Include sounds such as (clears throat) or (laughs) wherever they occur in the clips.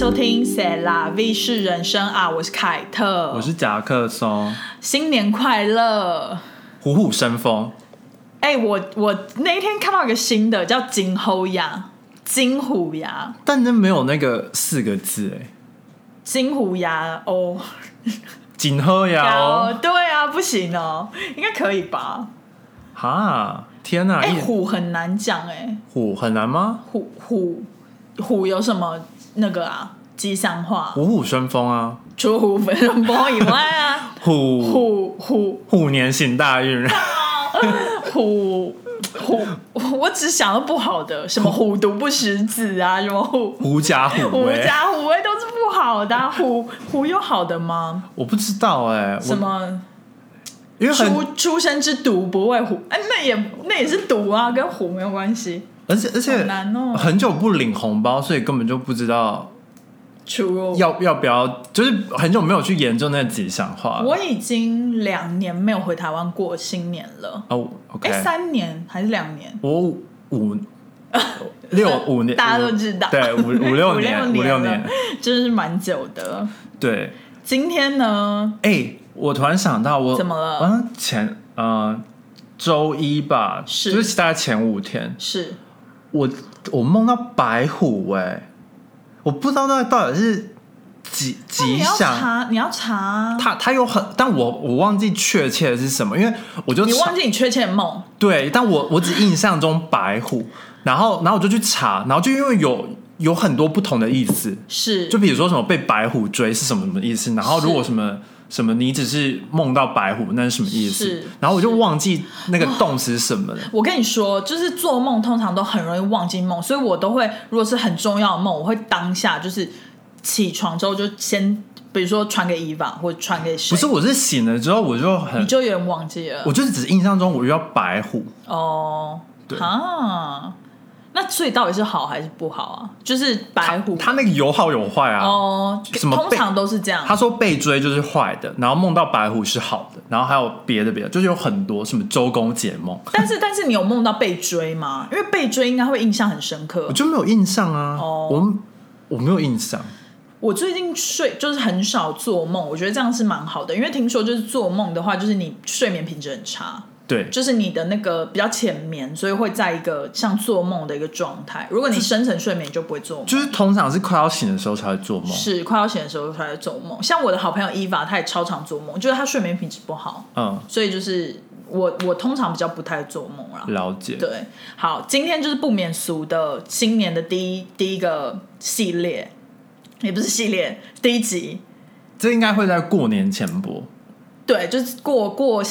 收听《塞拉 V 是人生》啊，我是凯特，我是夹克松，新年快乐！虎虎生风。哎、我我那一天看到一个新的叫金猴牙，金虎牙，但那没有那个四个字哎，金虎牙哦，锦喝呀哦，哦，对啊，不行哦，应该可以吧？哈，天哪，哎、一虎很难讲哎、虎很难吗？虎虎虎有什么那个啊吉祥话？虎虎生风啊，除虎生风以外啊，(laughs) 虎。虎虎。虎年行大运，(laughs) 虎虎，我只想到不好的，什么虎。毒不食子啊，什么虎。狐假虎狐威，假虎威都是不好的、啊。虎虎有好的吗？我不知道哎，我什么？因为出，出生之毒不畏虎？哎、那也那也是毒啊，跟虎没有关系。而且而且很难哦。很久不领红包，所以根本就不知道出要要不要，就是很久没有去研究那吉祥话。我已经两年没有回台湾过新年了。哦，OK，哎、三年还是两年？我五五 (laughs) 六五年，大家都知道，对，五五六年，五六年，，真是蛮久的。对。今天呢？哎、我突然想到我，怎么了嗯前呃周一吧，是就是大概前五天，是我我梦到白虎哎、我不知道那到底是吉那你要吉祥，查，你要查啊，他他有很，但我我忘记确切的是什么，因为我就你忘记你确切的梦，对，但我我只印象中白虎，然后然后我就去查，然后就因为有有很多不同的意思，是。就比如说什么被白虎追是什么什么意思，然后如果什么什么你只是梦到白虎，那是什么意思？然后我就忘记那个动词是什么了。我跟你说，就是做梦通常都很容易忘记梦，所以我都会，如果是很重要的梦，我会当下就是起床之后就先，比如说传给伊娃或者传给谁，不是，我是醒了之后我就很你，就有点忘记了。我就是只印象中我遇到白虎，哦，对。啊，那所以到底是好还是不好啊？就是白虎他那个有好有坏啊。哦，什么通常都是这样，他说被追就是坏的，然后梦到白虎是好的，然后还有别的别的，就是有很多什么周公解梦，但是但是你有梦到被追吗？因为被追应该会印象很深刻我。就没有印象啊。哦我我没有印象。我最近睡就是很少做梦，我觉得这样是蛮好的，因为听说就是做梦的话，就是你睡眠品质很差，对，就是你的那个比较浅眠，所以会在一个像做梦的一个状态。如果你深层睡眠，你就不会做梦。就是通常是快要醒的时候才会做梦。是快要醒的时候才会做梦。像我的好朋友伊娃，她也超常做梦，就是她睡眠品质不好，嗯，所以就是我我通常比较不太做梦啦。了解。对，好，今天就是不免俗的新年的第一第一个系列，也不是系列，第一集。这应该会在过年前播。对，就是过过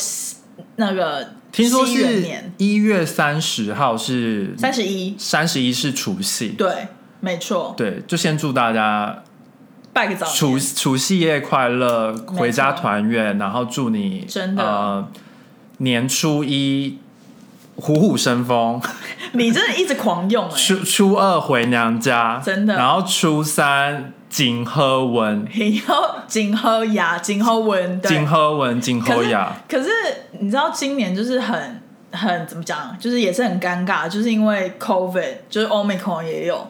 那个听说是一月三十号是三十一，三十一是除夕，对，没错，对，就先祝大家拜个早年。除除夕夜快乐，回家团圆，然后祝你真的。呃年初一虎虎生风，(laughs) 你真的一直狂用哎、初初二回娘家，真的。然后初三金喝文，以后金喝牙，金喝文，对。金喝文，金喝雅，可是你知道今年就是很很怎么讲，就是也是很尴尬，就是因为 COVID，就是 Omicron 也有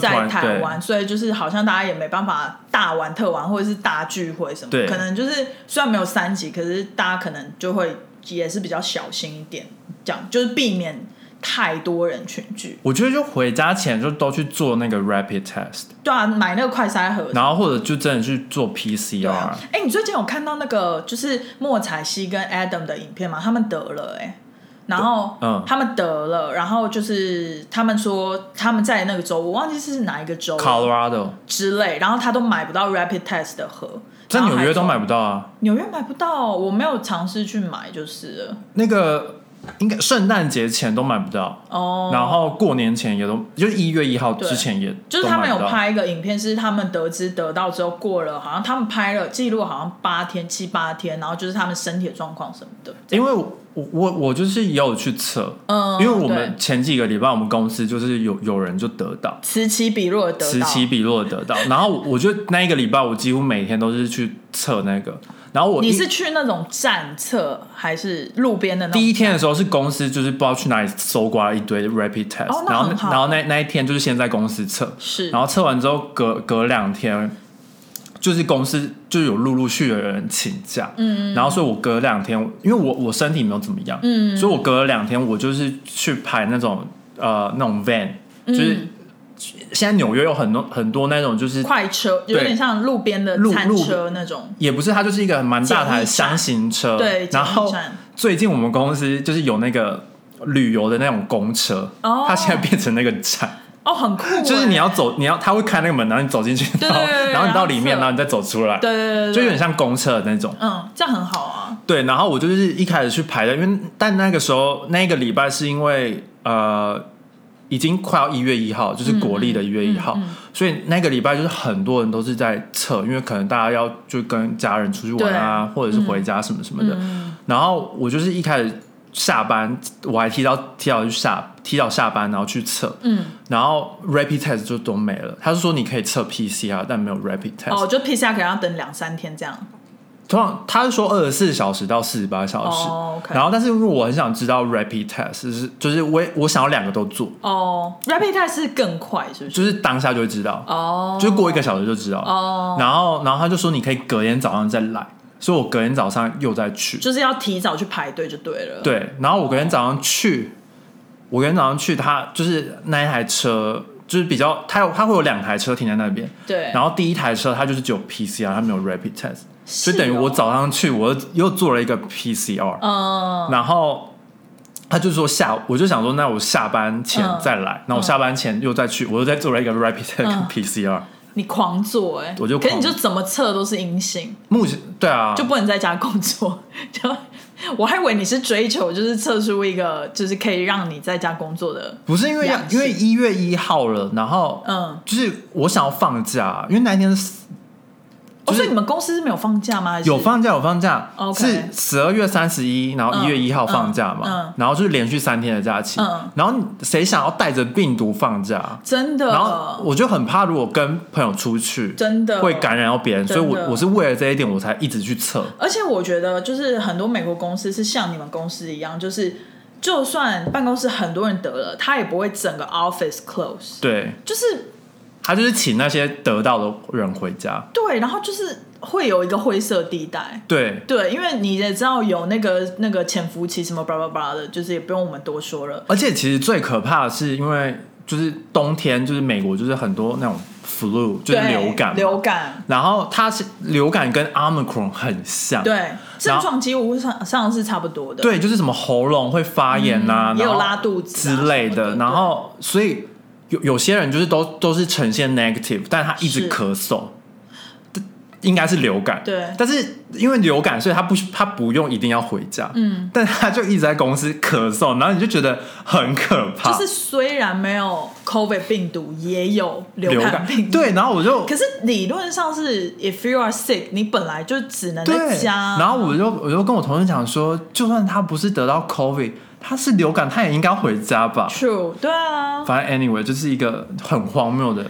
在台湾，所以就是好像大家也没办法大玩特玩或者是大聚会什么，对。可能就是虽然没有三级，可是大家可能就会也是比较小心一点，这样就是避免太多人群聚。我觉得就回家前就都去做那个 rapid test，对啊，买那个快筛盒。然后或者就真的去做 PCR，哎、你最近有看到那个就是莫彩希跟 Adam 的影片吗？他们得了哎、然后嗯他们得了，然后就是他们说他们在那个州，我忘记是哪一个州了 Colorado 之类，然后他都买不到 rapid test 的盒，在纽约都买不不到啊。纽约买不到，我没有尝试去买就是了。那个应该圣诞节前都买不到，哦，然后过年前也都，就是一月一号之前也就是他们有拍一个影片，是他们得知得到之后过了，好像他们拍了记录，好像八天七八天，然后就是他们身体的状况什么的。因为我我我就是也有去测，嗯，因为我对。们前几个礼拜我们公司就是有有人就得到。此起彼落的得到，此起彼落地得到，然后我就那一个礼拜，我几乎每天都是去测那个，然后我你是去那种站测还是路边的那种？第一天的时候是公司就是不知道去哪里搜刮了一堆 rapid test，、哦那然后然后那那一天就是先在公司测，是，然后测完之后隔隔两天，就是公司就有陆陆续续的人请假，嗯，然后所以我隔两天，因为我我身体没有怎么样，嗯，所以我隔了两天，我就是去排那种呃那种 van，就是嗯现在纽约有很多很多那种就是快车有点像路边的餐路路车那种。也不是，它就是一个蛮大台的箱型车，对然后最近我们公司就是有那个旅游的那种公车，哦它现在变成那个站。哦，很酷欸，(laughs) 就是你要走，你要他会开那个门，然后你走进去，然后你到里面，然后你再走出来，对对对对，就有点像公车的那种。嗯，这样很好啊。对，然后我就是一开始去排的，因为但那个时候那个礼拜是因为呃已经快要一月一号，就是国历的一月一号，所以那个礼拜就是很多人都是在测，因为可能大家要就跟家人出去玩啊，或者是回家什么什么的。然后我就是一开始下班，我还提早提早去下提早下班，然后去测，嗯，然后 rapid test 就都没了。他是说你可以测 PCR，但没有 rapid test。哦，就 PCR 可能要等两三天这样。通常他是说二十四小时到四十八小时，然后但是因为我很想知道 rapid test 是就是我我想要两个都做，哦，rapid test 是更快，是不是？就是当下就会知道，哦，就是过一个小时就知道。哦，然后然后他就说你可以隔天早上再来，所以我隔天早上又再去。就是要提早去排队就对了。，对，然后我隔天早上去，我隔天早上去，他就是那一台车。就是比较，他有它会有两台车停在那边，对，然后第一台车它就是只有 PCR，它没有 rapid test，是就等于我哦，早上去，我又又做了一个 PCR，、嗯，然后他就说下，我就想说，那我下班前嗯。再来，那、我下班前又再去，我又再做了一个 rapid (laughs) PCR。你狂做哎，我就可是你就怎么测都是阴性，目前对啊，就不能在家工作。(laughs) 就我还以为你是追求就是测出一个就是可以让你在家工作的，不是因为要因为一月一号了，然后嗯，就是我想要放假，因为那一天是哦，就是所以你们公司是没有放假吗？有放假有放假。是十二月三十一，然后嗯一月一号放假嘛，然后就是连续三天的假期，嗯。然后谁想要带着病毒放假？真的，然后我就很怕，如果跟朋友出去，真的。会感染到别人，所以我我是为了这一点我才一直去测。而且我觉得，就是很多美国公司是像你们公司一样，就是就算办公室很多人得了，他也不会整个 office close，对，就是他就是请那些得到的人回家。对，然后就是会有一个灰色地带。对，对，因为你也知道有那个那个潜伏期什么巴拉巴拉的，就是也不用我们多说了。而且其实最可怕的是，因为就是冬天，就是美国就是很多那种 flu，就是流感，流感，然后它是流感跟 omicron 很像，对，症状几乎上上是差不多的。对，就是什么喉咙会发炎呐、嗯也有拉肚子啊之类的，的然后所以有有些人就是都都是呈现 negative，但他一直咳嗽，应该是流感，对。但是因为流感，所以他不他不用一定要回家，嗯，但他就一直在公司咳嗽，然后你就觉得很可怕，就是虽然没有 COVID 病毒，也有流流感。感病毒。对，然后我就可是理论上是，if you are sick，你本来就只能在，家。然后我就我就跟我同事讲说，就算他不是得到 COVID，他是流感，他也应该回家吧。True，对啊。反正 anyway，就是一个很荒谬的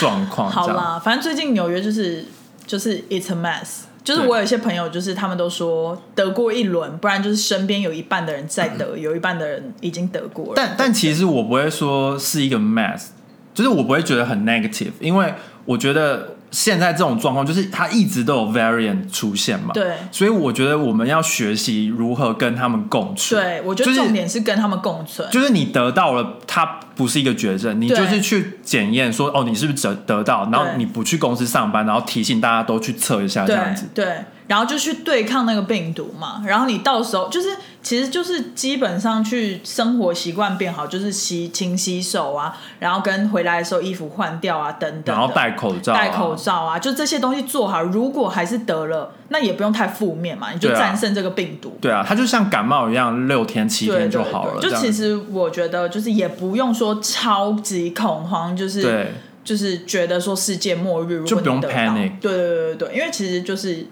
状况。(laughs) 好啦，反正最近纽约就是就是 it's a mess。就是我有一些朋友，就是他们都说得过一轮，不然就是身边有一半的人在得，有一半的人已经得过了。但但其实我不会说是一个 mess，就是我不会觉得很 negative，因为我觉得现在这种状况就是它一直都有 variant 出现嘛。对所以我觉得我们要学习如何跟他们共存。对，我觉得重点是跟他们共存。就是你得到了，它不是一个绝症，你就是去检验说，哦，你是不是得得到，然后你不去公司上班，然后提醒大家都去测一下这样子。对，然后就去对抗那个病毒嘛。然后你到时候就是，其实就是基本上去生活习惯变好，就是洗勤洗手啊，然后跟回来的时候衣服换掉啊，等等。然后戴口罩、啊，戴口罩啊，就这些东西做好。如果还是得了，那也不用太负面嘛，你就战胜这个病毒。对啊，它就像感冒一样，六天七天就好了。对，就其实我觉得，就是也不用说超级恐慌，就是对就是觉得说世界末日，如就不用 panic 对对对对对，因为其实就是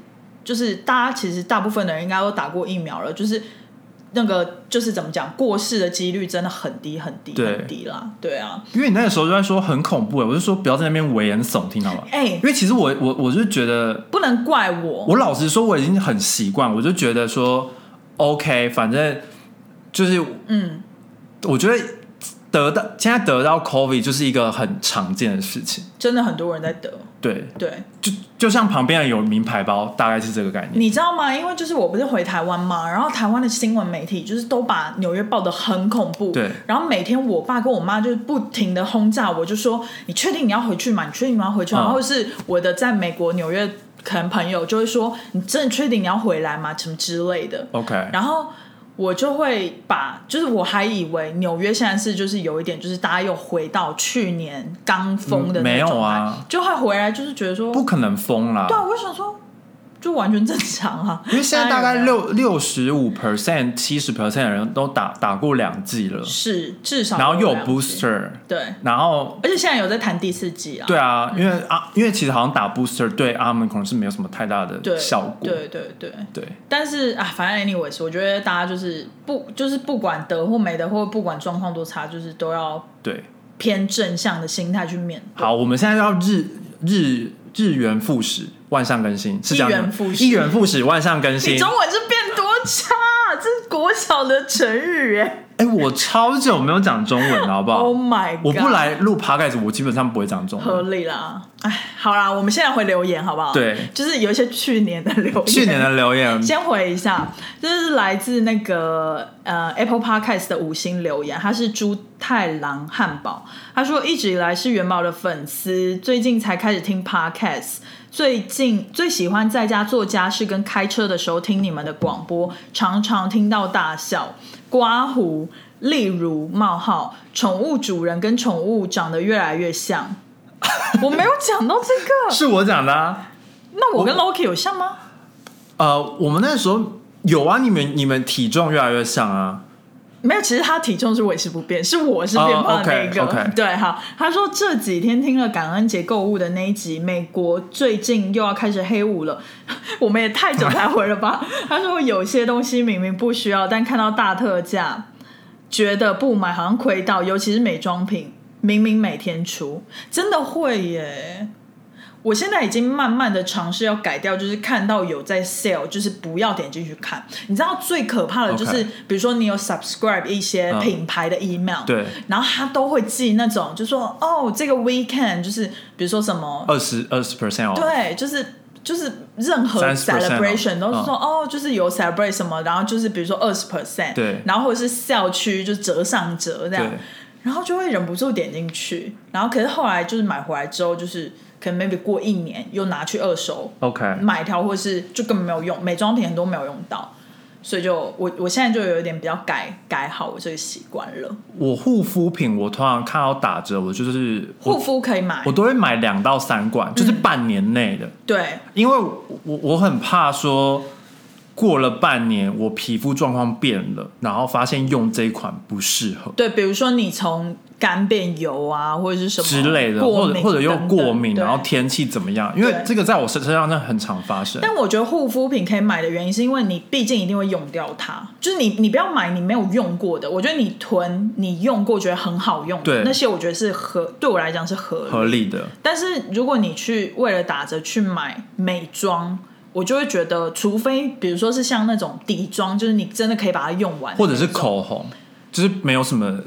就是大家其实大部分的人应该都打过疫苗了，就是那个就是怎么讲，过世的几率真的很低很低很低啦。对啊，因为你那个时候就在说很恐怖，我就说不要在那边危言耸听，好吗？哎、因为其实我我我就觉得，不能怪我。我老实说我已经很习惯，我就觉得说 OK，反正就是嗯，我觉得得到现在得到 COVID 就是一个很常见的事情，真的很多人在得。对，对，就就像旁边有名牌包，大概是这个概念。你知道吗？因为就是我不是回台湾嘛，然后台湾的新闻媒体就是都把纽约报的很恐怖，对然后每天我爸跟我妈就是不停的轰炸我，就说你确定你要回去吗？你确定你要回去吗？嗯然后是我的在美国纽约可能朋友就会说你真的确定你要回来吗？什么之类的，OK，然后。我就会把，就是我还以为纽约现在是就是有一点，就是大家又回到去年刚封的嗯没有那种啊。就会回来就是觉得说，不可能封啦。对，啊，我就想说，就完全正常啊。(laughs) 因为现在大概六六十五 percent、七十 percent 的人都打打过两剂了，是至少，然后又有 booster，对，然后而且现在有在谈第四季啊。对啊，因为啊，因为其实好像打 booster 对阿门可能是没有什么太大的效果，对对对，对。但是啊，反正 anyways，我觉得大家就是不就是不管得或没得，或不管状况多差，就是都要对。偏正向的心态去面对。好，我们现在要日日日元复始，万象更新，是这样的一元复始万象更你新。中文是变多差、啊，这是国小的成语哎。哎、我超久没有讲中文了，好不好 (laughs) Oh my god！我不来录 podcast，我基本上不会讲中文合。理啦。哎，好啦，我们现在回留言好不好？对就是有一些去年的留言，去年的留言，(laughs) 先回一下，这是来自那个呃 Apple Podcast 的五星留言，他是猪太郎汉堡，他说一直以来是元宝的粉丝，最近才开始听 Podcast。最近最喜欢在家做家事跟开车的时候听你们的广播，常常听到大笑。刮胡，例如冒号，宠物主人跟宠物长得越来越像。(laughs) 我没有讲到这个，是我讲的、啊。那我跟 Loki 有像吗？呃，我们那时候有啊，你们你们体重越来越像啊。没有，其实他体重是维持不变，是我是变胖的那一个。对，好，他说这几天听了感恩节购物的那一集，美国最近又要开始黑五了，我们也太久才回了吧？(laughs) 他说有些东西明明不需要，但看到大特价，觉得不买好像亏到，尤其是美妆品，明明每天出，真的会耶。我现在已经慢慢的尝试要改掉，就是看到有在 sale，就是不要点进去看。你知道最可怕的就是比如说你有 subscribe 一些嗯。品牌的 email，、对，然后他都会寄那种，就说哦，这个 weekend 就是比如说什么，二十二十 percent 哦。对，就是就是任何 celebration 哦都是说、哦，就是有 celebrate 什么，然后就是比如说二十 percent，对。然后或者是校区就折上折这样，然后就会忍不住点进去，然后可是后来就是买回来之后，就是可能 maybe 过一年又拿去二手 OK，买一条，或者是就根本没有用，美妆品很多没有用到，所以就我我现在就有一点比较改改好我这个习惯了。我护肤品我通常看到打折，我就是护我肤可以买。我，都会买两到三罐，就是半年内的，对。因为我我我很怕说过了半年我皮肤状况变了，然后发现用这一款不适合。对，比如说你从干变油啊，或者是什么之类的，或者或者又过敏，然后天气怎么样？因为对这个在我身身上真的很常发生。但我觉得护肤品可以买的原因，是因为你毕竟一定会用掉它，就是你你不要买你没有用过的。我觉得你囤你用过觉得很好用的对那些，我觉得是合对我来讲是合理。合理的，但是如果你去为了打折去买美妆，我就会觉得，除非比如说是像那种底妆，就是你真的可以把它用完或者是口红，就是没有什么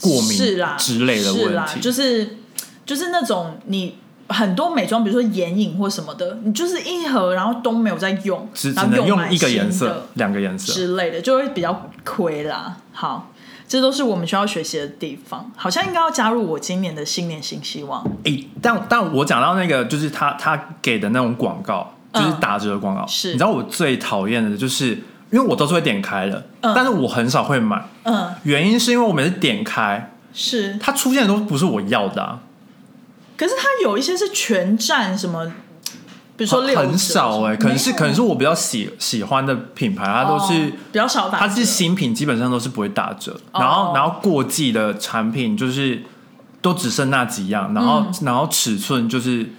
过敏是啦之类的是啦，问题。就是就是那种你很多美妆，比如说眼影或什么的，你就是一盒然后都没有在用，只能用一个颜色、两个颜色。之类的，就会比较亏啦。好，这都是我们需要学习的地方。好像应该要加入我今年的新年新希望。诶、但但我讲到那个，就是他他给的那种广告，就是嗯。打折的广告。是。你知道我最讨厌的就是，因为我都是会点开的，嗯。但是我很少会买。嗯，原因是因为我每次点开，是。它出现的都不是我要的、啊，可是它有一些是全站什么，比如说六很少哎、可能是可能是我比较喜喜欢的品牌，它都是、哦比较少打，它是新品，基本上都是不会打折。哦。然后然后过季的产品就是都只剩那几样，然后、嗯。然后尺寸就是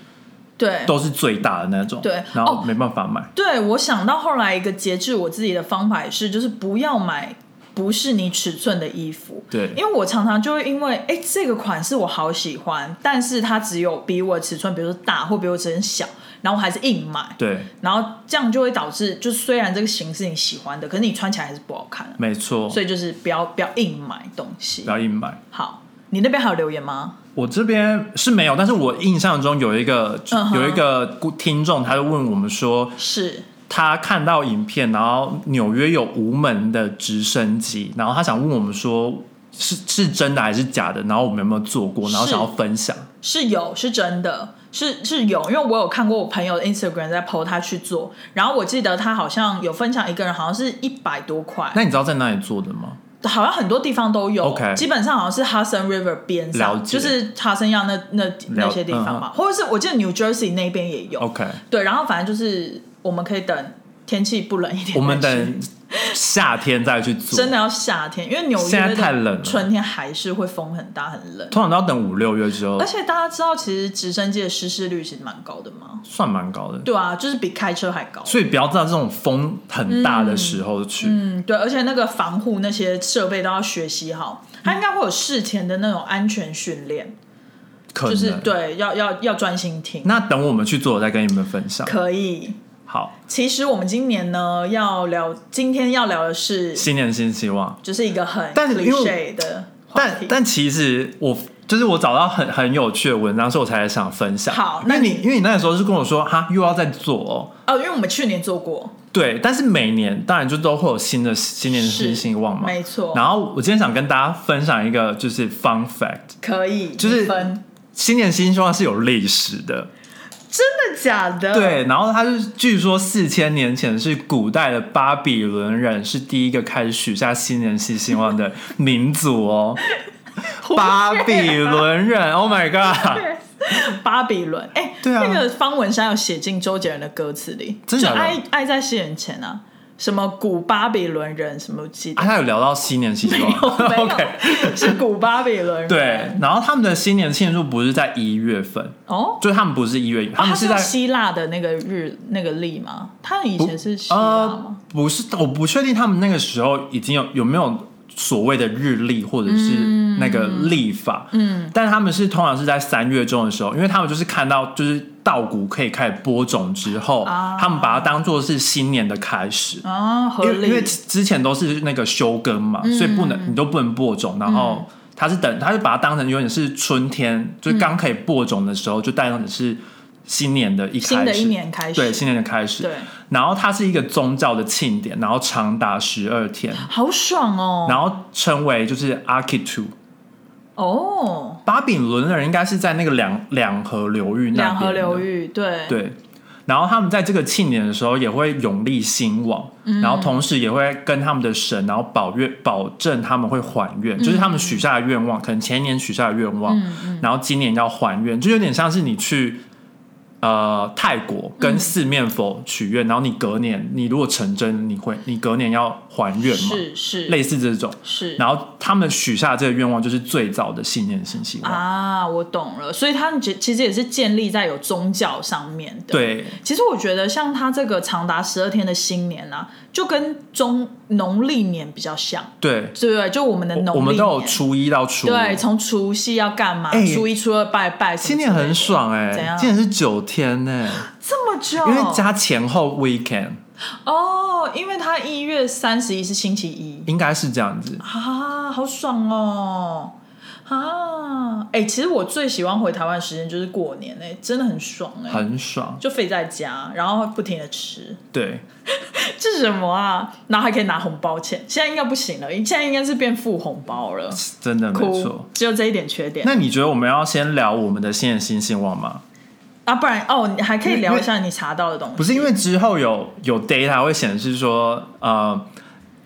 对。都是最大的那种，对。哦然后没办法买。对，我想到后来一个节制我自己的方法也是，就是不要买不是你尺寸的衣服。对。因为我常常就会因为哎这个款式我好喜欢，但是它只有比我尺寸，比如说大或比我尺寸小，然后我还是硬买，对，然后这样就会导致，就虽然这个型是你喜欢的，可是你穿起来还是不好看啊、没错，所以就是不要不要硬买东西。不。要硬买。好，你那边还有留言吗？我这边是没有，但是我印象中有一个、有一个听众，他就问我们说，是他看到影片，然后纽约有无门的直升机，然后他想问我们说，是是真的还是假的？然后我们有没有做过？然后想要分享。是有，是真的，是是有，因为我有看过我朋友的 Instagram 在 PO 他去做，然后我记得他好像有分享一个人好像是一百多块，那你知道在哪里做的吗？好像很多地方都有基本上好像是 Hudson River 边上，就是哈森亚那那那些地方嘛，或者是我记得 New Jersey 那边也有。OK，对，然后反正就是我们可以等天气不冷一点，我们等夏天再去做。真的要夏天，因为纽约现在太冷了春天还是会风很大很冷，通常都要等五六月之后而，且大家知道其实直升机的失事率其实蛮高的嘛，算蛮高的。对啊，就是比开车还高。所以不要在这种风很大的时候去。嗯，对，而且那个防护那些设备都要学习好，它应该会有事前的那种安全训练，可能就是对，要要要专心听。那等我们去做，我再跟你们分享。可以。好，其实我们今年呢要聊，今天要聊的是，新年新希望。就是一个很但是因为的。但但其实我就是我找到很很有趣的文章，所以我才想分享。好那你因为你那个时候是跟我说哈又要再做哦，哦，因为我们去年做过，对，但是每年当然就都会有新的新年新希望嘛，没错。然后我今天想跟大家分享一个就是 fun fact，可以，就是分新年新希望是有历史的，真的假的？，对，然后他是据说四千年前是古代的巴比伦人是第一个开始许下新年新希望的民族哦，(laughs) 巴比伦人，Oh my god！巴比伦，哎、对啊。那个方文山有写进周杰伦的歌词里，就真假的？爱爱在西元前啊，什么古巴比伦人，什么记得？啊，他有聊到新年新希望没有，OK，是古巴比伦人，对，然后他们的新年庆祝不是在一月份，哦。就他们不是一月，他们是在希腊的那个日那个历吗？他以前是希腊呃吗？，不是，我不确定他们那个时候已经有有没有所谓的日历或者是那个历法，嗯，但是他们是通常是在三月中的时候，因为他们就是看到就是稻谷可以开始播种之后，啊。他们把它当做是新年的开始。啊，合因为因为。之前都是那个休耕嘛，所以不能你都不能播种，然后他是等，他是把它当成有点是春天，就是刚可以播种的时候，就代表你是新年的一开始，新的一年开始。对新年的开始，对，然后它是一个宗教的庆典，然后长达十二天，好爽哦！然后称为就是 Akitu。哦，巴比伦人应该是在那个两两河流域那边两河流域，对。对，然后他们在这个庆典的时候也会永立兴旺，嗯。然后同时也会跟他们的神，然后保愿保证他们会还愿，就是他们许下的愿望，可能前一年许下的愿望，嗯。然后今年要还愿，就有点像是你去。呃，泰国跟四面佛许愿，然后你隔年你如果成真，你会你隔年要还愿吗？是是类似这种。是，然后他们许下这个愿望，就是最早的新年新希望。啊，我懂了，所以他其其实也是建立在有宗教上面的。，对，其实我觉得像他这个长达十二天的新年啊，就跟中农历年比较像，对，对对？就我们的农历年，我们都有初一到初。对，从除夕要干嘛？哎初一、初二拜拜，新年很爽哎、怎样今年是九天呢、这么久，因为加前后 weekend 哦，因为他一月三十一是星期一。应该是这样子。啊，好爽哦。啊，哎、其实我最喜欢回台湾的时间就是过年哎、真的很爽哎、很爽，就废在家，然后不停的吃，对，(laughs) 这是什么啊？然后还可以拿红包钱，现在应该不行了，现在应该是变付红包了，真的没哭错。，只有这一点缺点。那你觉得我们要先聊我们的新年新希望吗？啊，不然哦，你还可以聊一下你查到的东西，不是因为之后有有 data 会显示说，呃，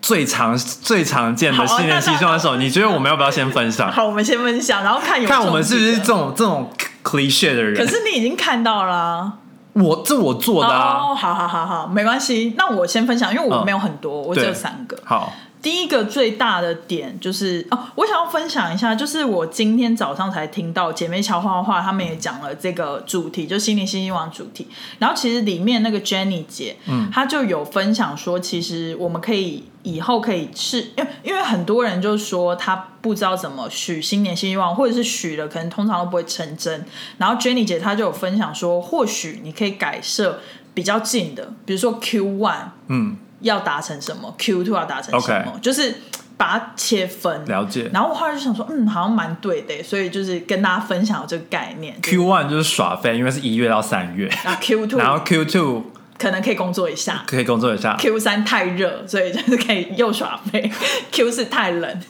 最常最常见的新年新希望的时候，你觉得我们要不要先分享？(laughs) 好，我们先分享，然后看有看我们是不是这种这种 cliche 的人？可是你已经看到了啊、我这我做的好好好好，没关系。那我先分享，因为我嗯没有很多，我只有三个。好，第一个最大的点就是哦，我想要分享一下，就是我今天早上才听到姐妹悄画画，他们也讲了这个主题，就新年新希望主题。然后其实里面那个 Jenny 姐，嗯，她就有分享说，其实我们可以以后可以是，因为因为很多人就说他不知道怎么许新年新希望，或者是许了，可能通常都不会成真。然后 Jenny 姐她就有分享说，或许你可以改设比较近的，比如说 Q one，嗯，要达成什么，Q two 要达成什么就是把它切分。了解。然后我后来就想说，嗯，好像蛮对的，所以就是跟大家分享这个概念。Q one 就是耍废，因为是一月到三月，啊，Q two 然后 Q two 可能可以工作一下。可以工作一下，Q 三太热，所以就是可以又耍废。(laughs) Q 四太冷，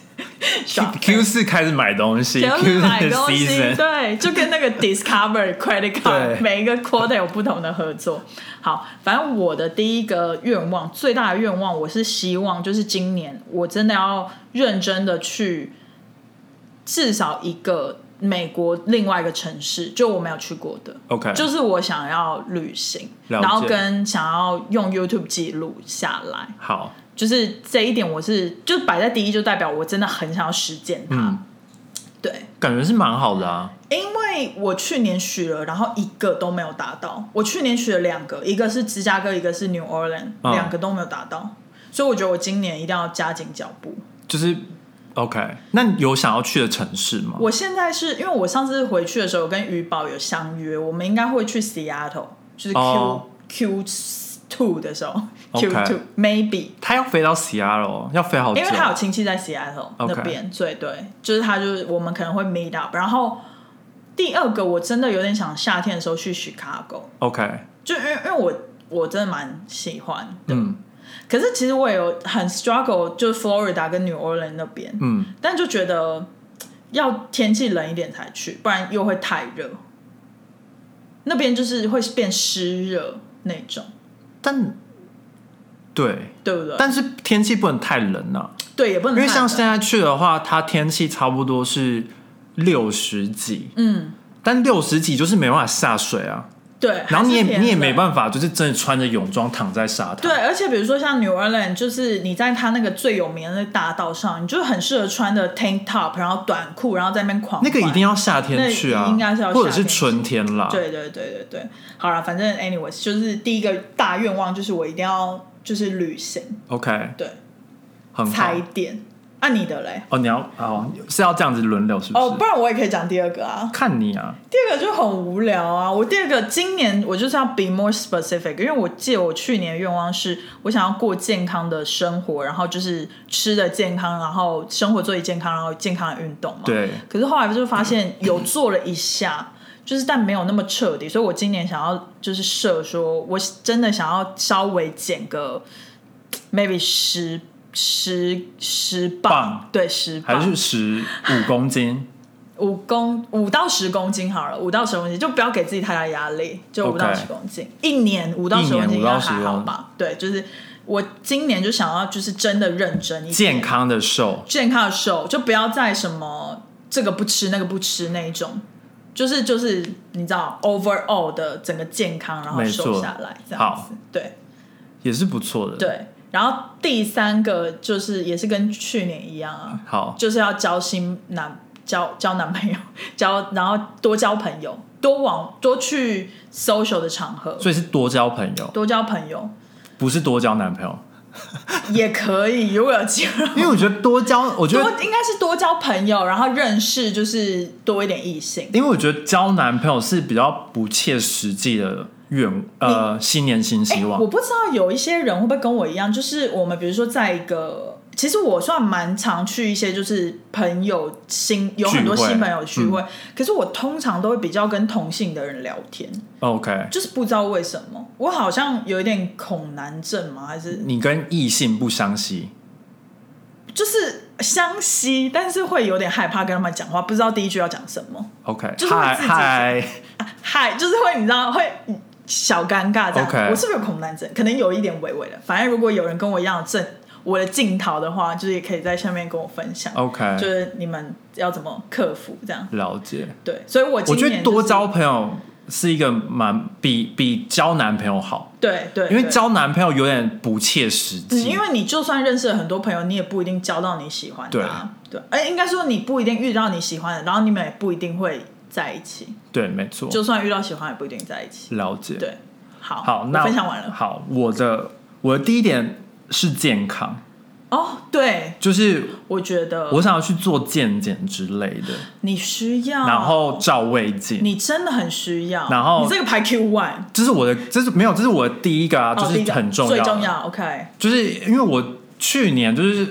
耍。，Q 四开始买东西买东西，对，就跟那个 (laughs) Discover Credit Card 每一个 quarter 有不同的合作。好，反正我的第一个愿望，最大的愿望，我是希望就是今年我真的要认真的去至少一个美国另外一个城市，就我没有去过的。OK，就是我想要旅行，然后跟想要用 YouTube 记录下来，好，就是这一点我是就摆在第一，就代表我真的很想要实践它。嗯对，感觉是蛮好的啊。因为我去年许了，然后一个都没有达到。我去年许了两个，一个是芝加哥，一个是 New Orleans，、嗯两个都没有达到。所以我觉得我今年一定要加紧脚步。就是 OK，那你有想要去的城市吗？我现在是因为我上次回去的时候跟余宝有相约，我们应该会去 Seattle，就是 Q、哦 Q two 的时候 Q two maybe。他要飞到 Seattle，要飞好久。因为他有亲戚在 Seattle OK 那边，对对，就是他就是我们可能会 meet up。然后第二个我真的有点想夏天的时候去 Chicago，OK，就因为因为我我真的蛮喜欢的，嗯可是其实我也有很 struggle，就是 Florida 跟 New Orleans 那边，嗯，但就觉得要天气冷一点才去，不然又会太热。那边就是会变湿热那种，但对，对不对？但是天气不能太冷啊，对也不能因为像现在去的话，它天气差不多是六十几，嗯，但六十几就是没办法下水啊。对，然后你也你也没冷办法，就是真的穿着泳装躺在沙滩。对，而且比如说像 New Orleans，就是你在它那个最有名的那大道上，你就很适合穿的 tank top，然后短裤，然后在那边狂那个一定要。夏天去啊，应该是要或者是春天啦。对对对对对，好了，反正 anyways，就是第一个大愿望就是我一定要就是旅行，，OK，对，很好踩。点。啊，你的嘞？哦，你要哦是要这样子轮流是不是？哦，不然我也可以讲第二个啊。看你啊，第二个就很无聊啊！我第二个今年我就是要 be more specific，因为我记得我去年的愿望是我想要过健康的生活，然后就是吃的健康，然后生活作息健康，然后健康的运动嘛。。对，可是后来就发现有做了一下，就是但没有那么彻底，所以我今年想要就是设说，我真的想要稍微减个 maybe 十十十磅，磅对，十磅还是十五公斤。(laughs) 五公五到十公斤好了，五到十公斤就不要给自己太大压力，就五到十公斤一年五到十公斤一年5到应该还10公好吧？对，就是我今年就想要就是真的认真一点健康的瘦，健康的瘦，就不要再什么这个不吃那个不吃那一种，就是就是你知道 overall 的整个健康，然后瘦下来这样子，对也是不错的。，对。然后第三个就是也是跟去年一样啊，好，就是要交新男交交男朋友，(laughs) 交然后多交朋友，多往多去 social 的场合，所以是多交朋友，多交朋友不是多交男朋友。(laughs) 也可以，如果有机会。因为我觉得多交，我觉多得，应该是多交朋友，然后认识就是多一点异性。因为我觉得交男朋友是比较不切实际的愿，呃，新年新希望。我。不知道有一些人会不会跟我一样，就是我们比如说在一个，其实我算蛮常去一些就是朋友新有很多新朋友聚会，嗯。可是我通常都会比较跟同性的人聊天，OK，就是不知道为什么，我好像有一点恐男症吗？还是？你跟异性不相吸，就是相吸，但是会有点害怕跟他们讲话，不知道第一句要讲什么。OK，就是会嗨自己嗨，嗨，就是会你知道会小尴尬这样。我是不是有恐男症？可能有一点微微的。反正如果有人跟我一样的症，我的镜头的话，就是也可以在下面跟我分享。OK 就是你们要怎么克服这样？了解。对，所以我今我觉、得多交朋友是一个蛮比比交男朋友好，对对，因为交男朋友有点不切实嗯，际。因为你就算认识了很多朋友，你也不一定交到你喜欢的、啊。对，哎、应该说你不一定遇到你喜欢的，然后你们也不一定会在一起。对，没错，就算遇到喜欢，也不一定在一起。了解。对，好，好，那分享完了。好，我的我的第一点是健康，哦，对，就是我觉得我想要去做健检之类的，你需要，然后照胃镜。你真的很需要。然后你这个排 Q one，这是我的，这是没有，这是我的第一个啊，哦，就是很重要，最重要。OK，就是因为我去年就是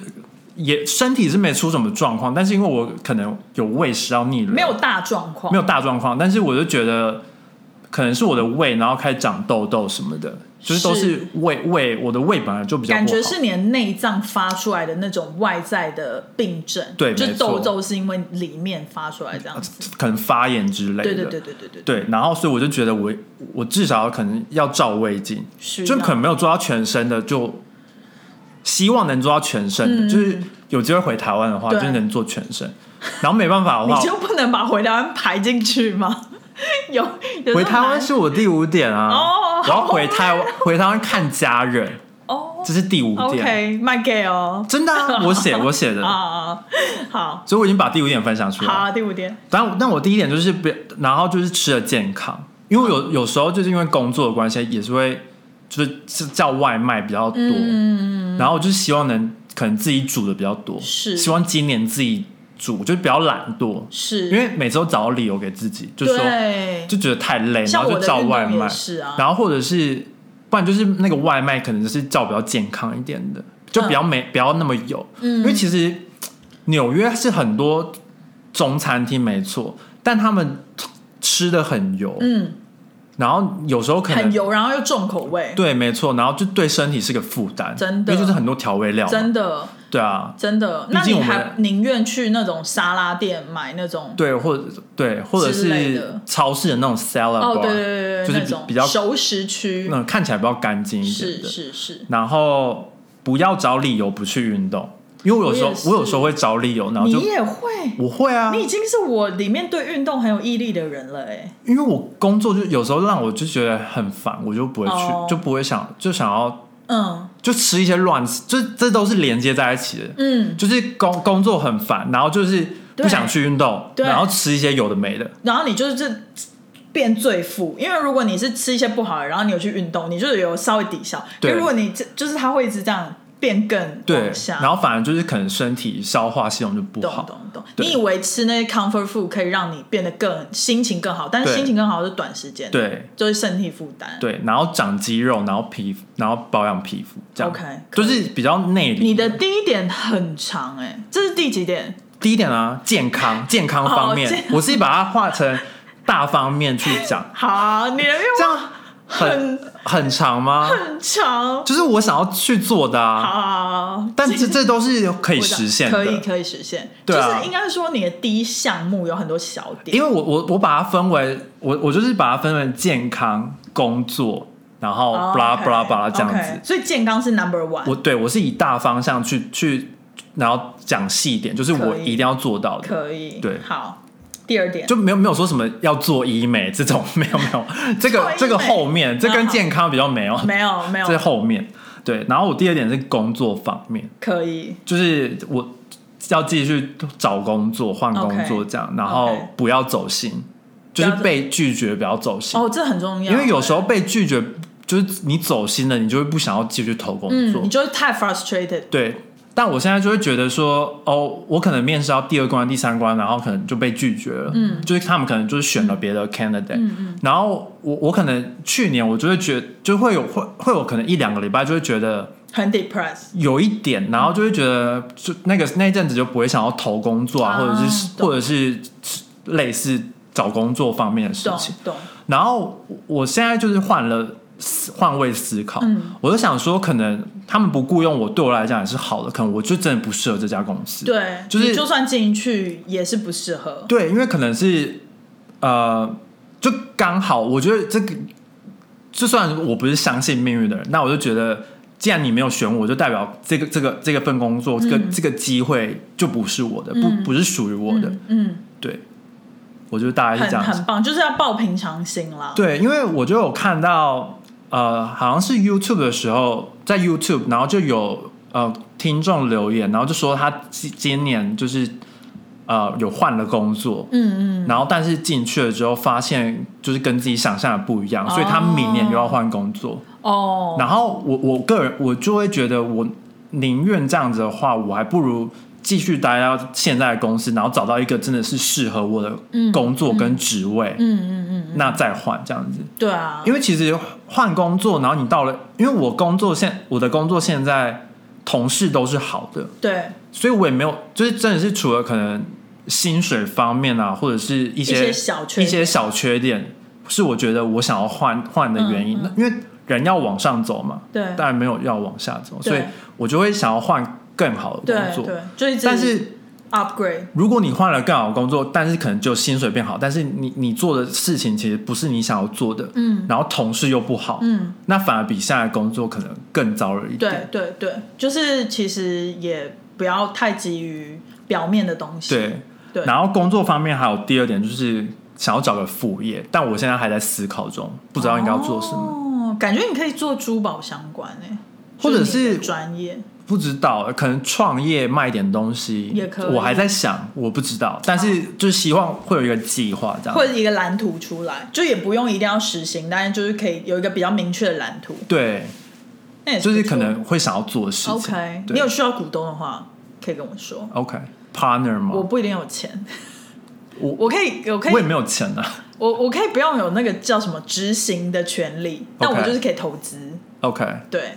也身体是没出什么状况，但是因为我可能有胃食道逆流，没有大状况，没有大状况，但是我就觉得可能是我的胃，然后开始长痘痘什么的，就是都是胃胃，我的胃本来就比较感觉是你的内脏发出来的那种外在的病症，就对就痘痘是因为里面发出来这样子。可能发炎之类的，对对对对对对，对。然后所以我就觉得我我至少可能要照胃镜，是就可能没有做到全身的，就希望能做到全身的，就是有机会回台湾的话，就是能做全身。然后没办法的话，(laughs) 你就不能把回台湾排进去吗？(laughs) 有有回台湾是我第五点啊，哦我要回台湾回台湾看家人，哦。这是第五点。，OK，卖给哦，真的、(laughs) 啊，我写我写的，啊，好。所以我已经把第五点分享出来。好，第五点，但但我第一点就是不，然后就是吃的健康，因为有有时候就是因为工作的关系，也是会就是是叫外卖比较多，嗯，然后就是希望能可能自己煮的比较多，是。希望今年自己煮，就是比较懒惰，是。因为每次都找到理由给自己，就是说，就觉得太累，然后就叫外卖，是啊，然后或者是不然就是那个外卖可能就是叫比较健康一点的，就比较没、不要那么油，嗯。因为其实纽约是很多中餐厅没错，但他们吃的很油，嗯，然后有时候可能很油，然后又重口味，对，没错，然后就对身体是个负担，真的。因为就是很多调味料，真的。对啊，真的，那你还宁愿去那种沙拉店买那种？对，或者对，或者是超市的那种 salad 哦对对对对，就是比较熟食区，那种看起来比较干净一点是，是是，然后不要找理由不去运动，因为我有时候我我有时候会找理由，然后就你也会，我会啊，你已经是我里面对运动很有毅力的人了，哎，因为我工作就有时候让我就觉得很烦，我就不会去，哦。就不会想就想要嗯。就吃一些乱吃，就这都是连接在一起的。嗯，就是工工作很烦，然后就是不想去运动，对。然后吃一些有的没的，然后你就是这变最富，因为如果你是吃一些不好的，然后你有去运动，你就有稍微抵消。对。因为如果你这就是他会一直这样变更对然后反而就是可能身体消化系统就不好，懂懂懂。你以为吃那些 comfort food 可以让你变得更心情更好，但是心情更好是短时间的，对。就是身体负担。对，然后长肌肉，然后皮肤，然后保养皮肤，这样。OK，就是比较内里。你的第一点很长哎、这是第几点？第一点啊，健康 (laughs) 健康方面，哦我自己把它画成大方面去讲，(laughs) 好，你的愿这望样很很长吗？很长。就是我想要去做的啊，好，但这这都是可以实现的，可以可以实现。对啊就是应该说你的第一项目有很多小点，因为我我我把它分为我我就是把它分为健康、工作，然后哦 blah OK，blah blah 这样子。所以健康是 number one。我对我是以大方向去去，然后讲细一点，就是我一定要做到的，可以，对好。第二点，就没有没有说什么要做医美这种，没有没有，(laughs) 这个这个后面这跟健康比较没有，没有没有。这是后面。对，然后我第二点是工作方面，可以，就是我要继续找工作、换工作这样，然后不要走心，就是被拒绝不要走。心。哦，这很重要，因为有时候被拒绝，就是你走心了，你就会不想要继续投工作。嗯，你就会太 frustrated，对，但我现在就会觉得说，哦，我可能面试到第二关、第三关，然后可能就被拒绝了。嗯，就是他们可能就是选了别的 candidate。嗯嗯。然后我我可能去年我就会觉就会有会会有可能一两个礼拜就会觉得很 depressed。有一点，然后就会觉得就那个那一阵子就不会想要投工作啊，啊或者是或者是类似找工作方面的事情。懂，然后我现在就是换了思换位思考，嗯我就想说，可能他们不雇佣我，对我来讲也是好的，可能我就真的不适合这家公司。对，就是就算进去也是不适合。对，因为可能是呃，就刚好，我觉得这个，就算我不是相信命运的人，那我就觉得，既然你没有选我，就代表这个这个这个份工作，这个这个机会就不是我的，不不是属于我的。嗯，嗯对，我觉得大概是很这样子。很棒，就是要抱平常心啦。对，因为我就有看到，呃，好像是 YouTube 的时候，在 YouTube，然后就有呃听众留言，然后就说他今今年就是呃有换了工作，嗯嗯，然后但是进去了之后发现就是跟自己想象的不一样，所以他明年又要换工作。哦，然后我我个人我就会觉得，我宁愿这样子的话，我还不如继续待到现在的公司，然后找到一个真的是适合我的工作跟职位，嗯嗯嗯，那再换这样子。对啊，因为其实换工作，然后你到了，因为我工作现我的工作现在同事都是好的，对。所以我也没有，就是真的是除了可能薪水方面啊，或者是一一些些小缺一些小缺点，是我觉得我想要换换的原因。嗯因为人要往上走嘛，对。当然没有要往下走，所以我就会想要换更好的工作。但是 upgrade，如果你换了更好的工作，但是可能就薪水变好，但是你你做的事情其实不是你想要做的，嗯然后同事又不好，嗯，那反而比现在的工作可能更糟了一点。对对对，就是其实也不要太急于表面的东西。对，对然后工作方面还有第二点就是想要找个副业，但我现在还在思考中，不知道应该要做什么。哦，感觉你可以做珠宝相关诶，或者是专业。不知道，可能创业卖点东西也可以我还在想，我不知道，但是就是希望会有一个计划这样。或者一个蓝图出来，就也不用一定要实行，但是就是可以有一个比较明确的蓝图，对，那也就是可能会想要做的事情。OK。你有需要股东的话，可以跟我说，OK partner 吗？我不一定有钱，我 (laughs) 我可以，我可以，我也没有钱啊。我我可以不用有那个叫什么执行的权利，但我就是可以投资，OK，对，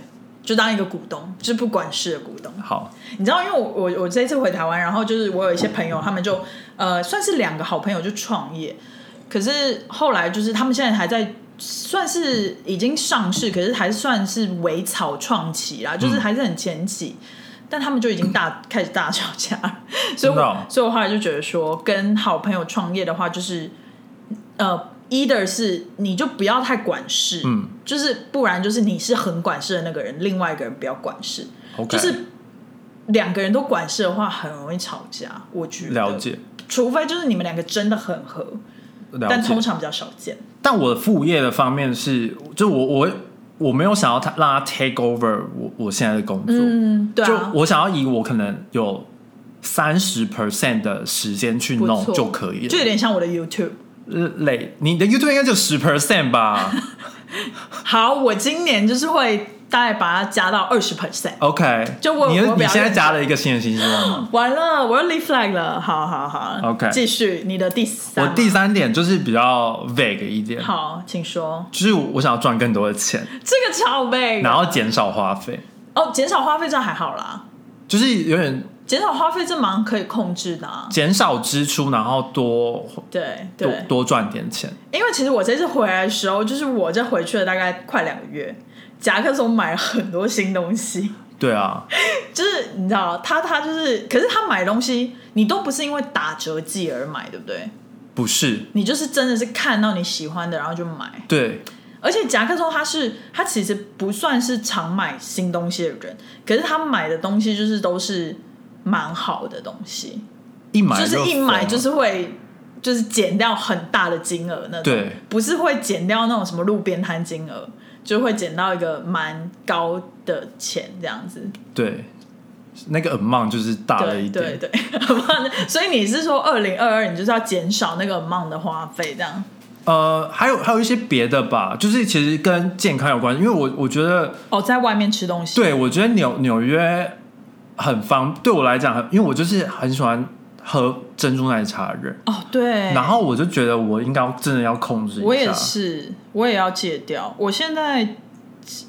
就当一个股东，就是不管事的股东。好，你知道，因为我我我这次回台湾，然后就是我有一些朋友，他们就呃算是两个好朋友就创业，可是后来就是他们现在还在算是已经上市，可是还算是微草创期啦，就是还是很前期。但他们就已经大开始大吵架，所以我、哦。所以我后来就觉得说，跟好朋友创业的话，就是呃，either 是你就不要太管事，嗯就是不然就是你是很管事的那个人，另外一个人不要管事，，OK，就是两个人都管事的话，很容易吵架。我觉得，了，解除非就是你们两个真的很合，但通。常比较少见。但我的副业的方面是，就我我我没有想要他让他 take over 我我现在的工作，嗯，对就啊，我想要以我可能有三十 percent 的时间去弄就可以了。就有点像我的 YouTube。累，你的 YouTube 应该就十 percent 吧 (laughs) 好，我今年就是会大概把它加到二十 percent。？OK，就我你我你现在加了一个新的新希望吗？完了，我要 leave flag 了。好好好 OK 继续你的第三我。第三点就是比较 vague 一点，好，请说。就是我想要赚更多的钱，这个超 vague，，然后减少花费，哦，减少花费这样还好啦，就是有点减少花费这蛮可以控制的、啊。减少支出，然后多对多对，多赚点钱。因为其实我这次回来的时候，就是我这回去了大概快两个月，夹克松买了很多新东西，对啊，(laughs) 就是你知道，他他就是，可是他买东西，你都不是因为打折季而买，对不对？不是，你就是真的是看到你喜欢的，然后就买。对，而且夹克松他是他其实不算是常买新东西的人，可是他买的东西就是都是蛮好的东西，一买就是一买就是会就是减掉很大的金额那种，对，不是会减掉那种什么路边摊金额，就会减到一个蛮高的钱这样子。对，那个 amount 就是大了一点。对对对，(laughs) 所以你是说二零二二你就是要减少那个 amount 的花费这样？呃，还有还有一些别的吧，就是其实跟健康有关，因为我我觉得，哦，在外面吃东西，对我觉得纽纽约很方，对我来讲很，因为我就是很喜欢喝珍珠奶茶的人，哦对，然后我就觉得我应该真的要控制一下。我也是，我也要戒掉。我现在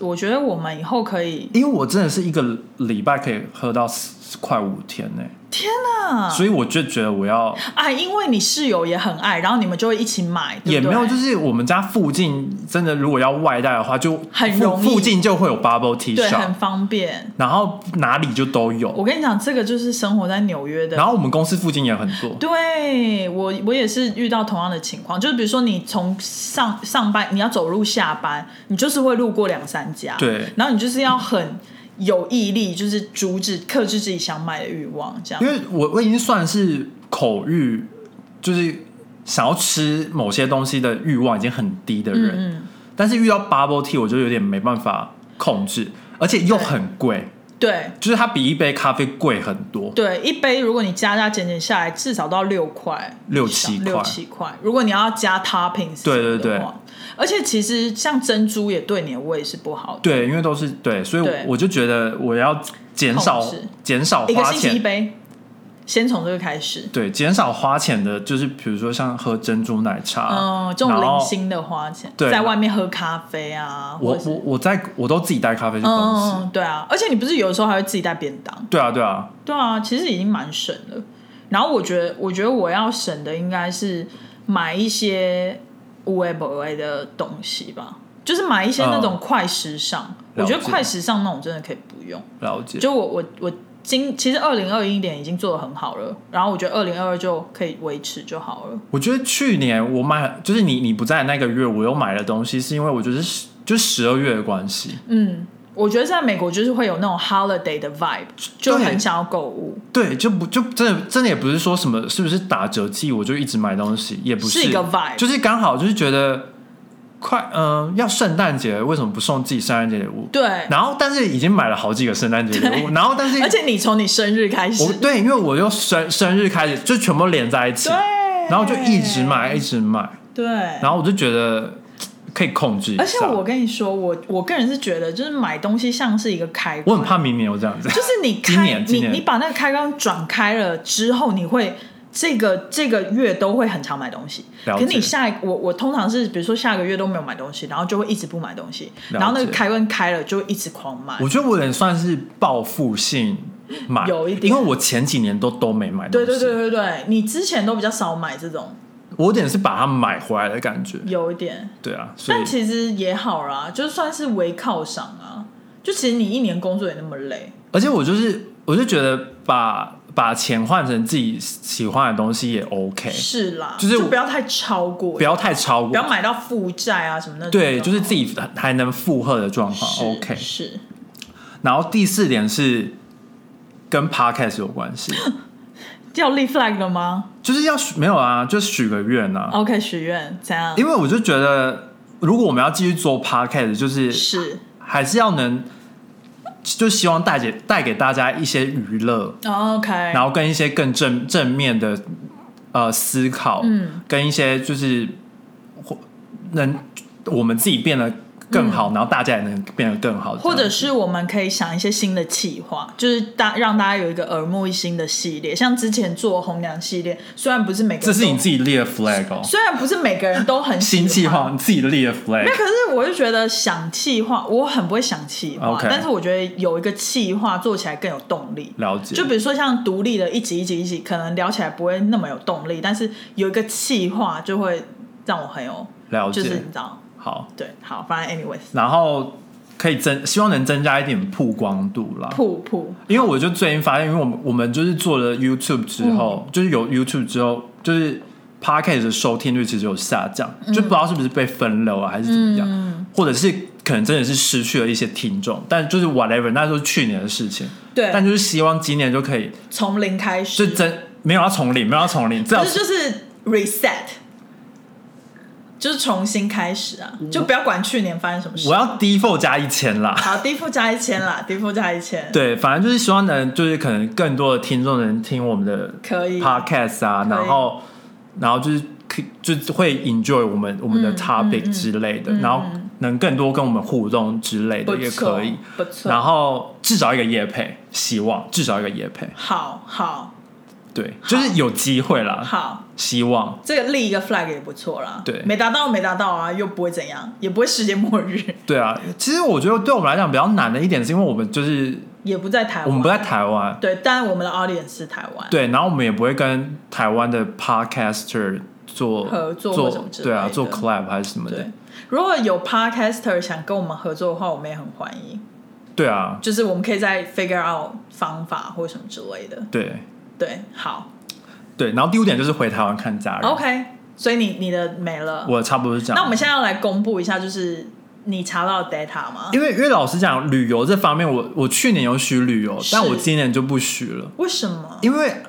我觉得我们以后可以，因为我真的是一个礼拜可以喝到四快五天呢、天哪！所以我就觉得我要啊，因为你室友也很爱，然后你们就会一起买，对对？也没有，就是我们家附近真的如果要外带的话，就很容易。附近就会有 bubble tea 对，shop，很方便。然后哪里就都有。我跟你讲，这个就是生活在纽约的。然后我们公司附近也很多，对我，我也是遇到同样的情况，就是比如说你从上上班，你要走路下班，你就是会路过两三家，对。然后你就是要很有毅力，就是阻止克制自己想买的欲望，这样。因。为我我已经算是口欲，就是想要吃某些东西的欲望已经很低的人，嗯，但是遇到 bubble tea 我就有点没办法控制，而且又很贵，对。就是它比一杯咖啡贵很多。对，一杯如果你加加减减下来，至少都要六块，六七块。六七块。如果你要加 toppings，对对对。而且其实像珍珠也对你的胃是不好的。对，因为都是对，所以对。我就觉得我要减少减少花一个星期一，杯，先从这个开始。对，减少花钱的，就是比如说像喝珍珠奶茶，嗯，这种零星的花钱，对在外面喝咖啡啊，我我我在我都自己带咖啡去公司，嗯，对啊，而且你不是有的时候还会自己带便当，对啊对啊，对啊，其实已经蛮省了。然后我觉得，我觉得我要省的应该是买一些无为不为的东西吧，就是买一些那种快时尚。我觉得快时尚那种真的可以不用。了解。就我我我今其实二零二一年已经做的很好了，然后我觉得二零二二就可以维持就好了。我觉得去年我买，就是你你不在那个月，我又买了东西，是因为我觉得是就是十二月的关系。嗯，我觉得在美国就是会有那种 holiday 的 vibe，就很想要购物，对，就不就真的真的也不是说什么是不是打折季我就一直买东西，也不是一个 vibe 就是刚好就是觉得快嗯、要圣诞节了，为什么不送自己圣诞节礼物？对，然后但是已经买了好几个圣诞节礼物，然后但是 (laughs) 而且你从你生日开始我，对，因为我又生生日开始就全部连在一起对，，然后就一直买一直买，对，然后我就觉得可以控制一下。而且我跟你说，我我个人是觉得，就是买东西像是一个开关我，很怕明年我这样子，就是你开你你把那个开关转开了之后，你会这个这个月都会很常买东西。可是你下一我我通常是比如说下个月都没有买东西，然后就会一直不买东西，然后那个开关开了就会一直狂买。我觉得我有点算是报复性买，有一点因为我前几年都都没买东西，对对对对对，你之前都比较少买这种，我有点是把它买回来的感觉，有一点，对啊，但其实也好啦，就算是为犒赏啊。就其实你一年工作也那么累，而且我就是我就觉得把把钱换成自己喜欢的东西也 OK，是啦，就是我不要太超过，不要太超过不要过，买到负债啊什么的。对，就是自己还能负荷的状况 OK。是然后第四点是跟 Podcast 有关系，(laughs) 要立 flag 了吗就是要许没有啊，就许个愿啊，？OK，许愿怎样？因为我就觉得如果我们要继续做 Podcast，就是是还是要能，就希望带给带给大家一些娱乐，哦 OK，然后跟一些更正正面的呃思考，嗯，跟一些就是或能我们自己变得更好，然后大家也能变得更好，嗯或者是我们可以想一些新的企划，就是大让大家有一个耳目一新的系列，像之前做红娘系列，虽然不是每个这是人都你自己立的 flag 哦，虽然不是每个人都很新企划，(laughs) 你自己立的，flag，可是我就觉得想企划，我很不会想企划但是我觉得有一个企划做起来更有动力。了解，就比如说像独立的一集一集一集，可能聊起来不会那么有动力，但是有一个企划就会让我很有，了解，就是你知道，好，对，好，反正 anyways，然后可以增，希望能增加一点曝光度啦。曝曝，因为我就最近发现，因为我们我们就是做了 YouTube 之后，嗯。就是有 YouTube 之后，就是 Podcast 的收听率其实有下降，嗯。就不知道是不是被分流啊，还是怎么样，或者是可能真的是失去了一些听众，但就是 whatever，那都是去年的事情。对，但就是希望今年就可以，从零开始，就真没有要从零，没有要从零，这样就是 reset，就是重新开始啊，就不要管去年发生什么事。我。要 default 加一千啦。好，低付加一千啦，低付加一千，对，反正就是希望能，就是可能更多的听众能听我们的可以。podcast 啊，然后然后就是可就是会 enjoy 我们我们的嗯 topic 嗯之类的，嗯然后能更多跟我们互动之类的也可以。，不错，然后至少一个夜配，希望至少一个夜配，好好对，就是有机会啦，好，希望。这个立一个 flag 也不错啦。对。没达到没达到啊，又不会怎样，也不会世界末日，对啊。其实我觉得对我们来讲比较难的一点，是因为我们就是也不在台湾，我们不在台湾，对，但我们的 audience 是台湾，对，然后我们也不会跟台湾的 podcaster 做合作做什么之类的对啊，做 collab 还是什么的。对，。如果有 podcaster 想跟我们合作的话，我们也很欢迎，对啊，就是我们可以再 figure out 方法或什么之类的。对对，好对。然后第五点就是回台湾看家人。，OK，所以你你的没了，我差不多是这样。那我们现在要来公布一下，就是你查到的 data 吗？因为因为老实讲，旅游这方面我，我去年有许旅游，但我今年就不许了，为什么？因为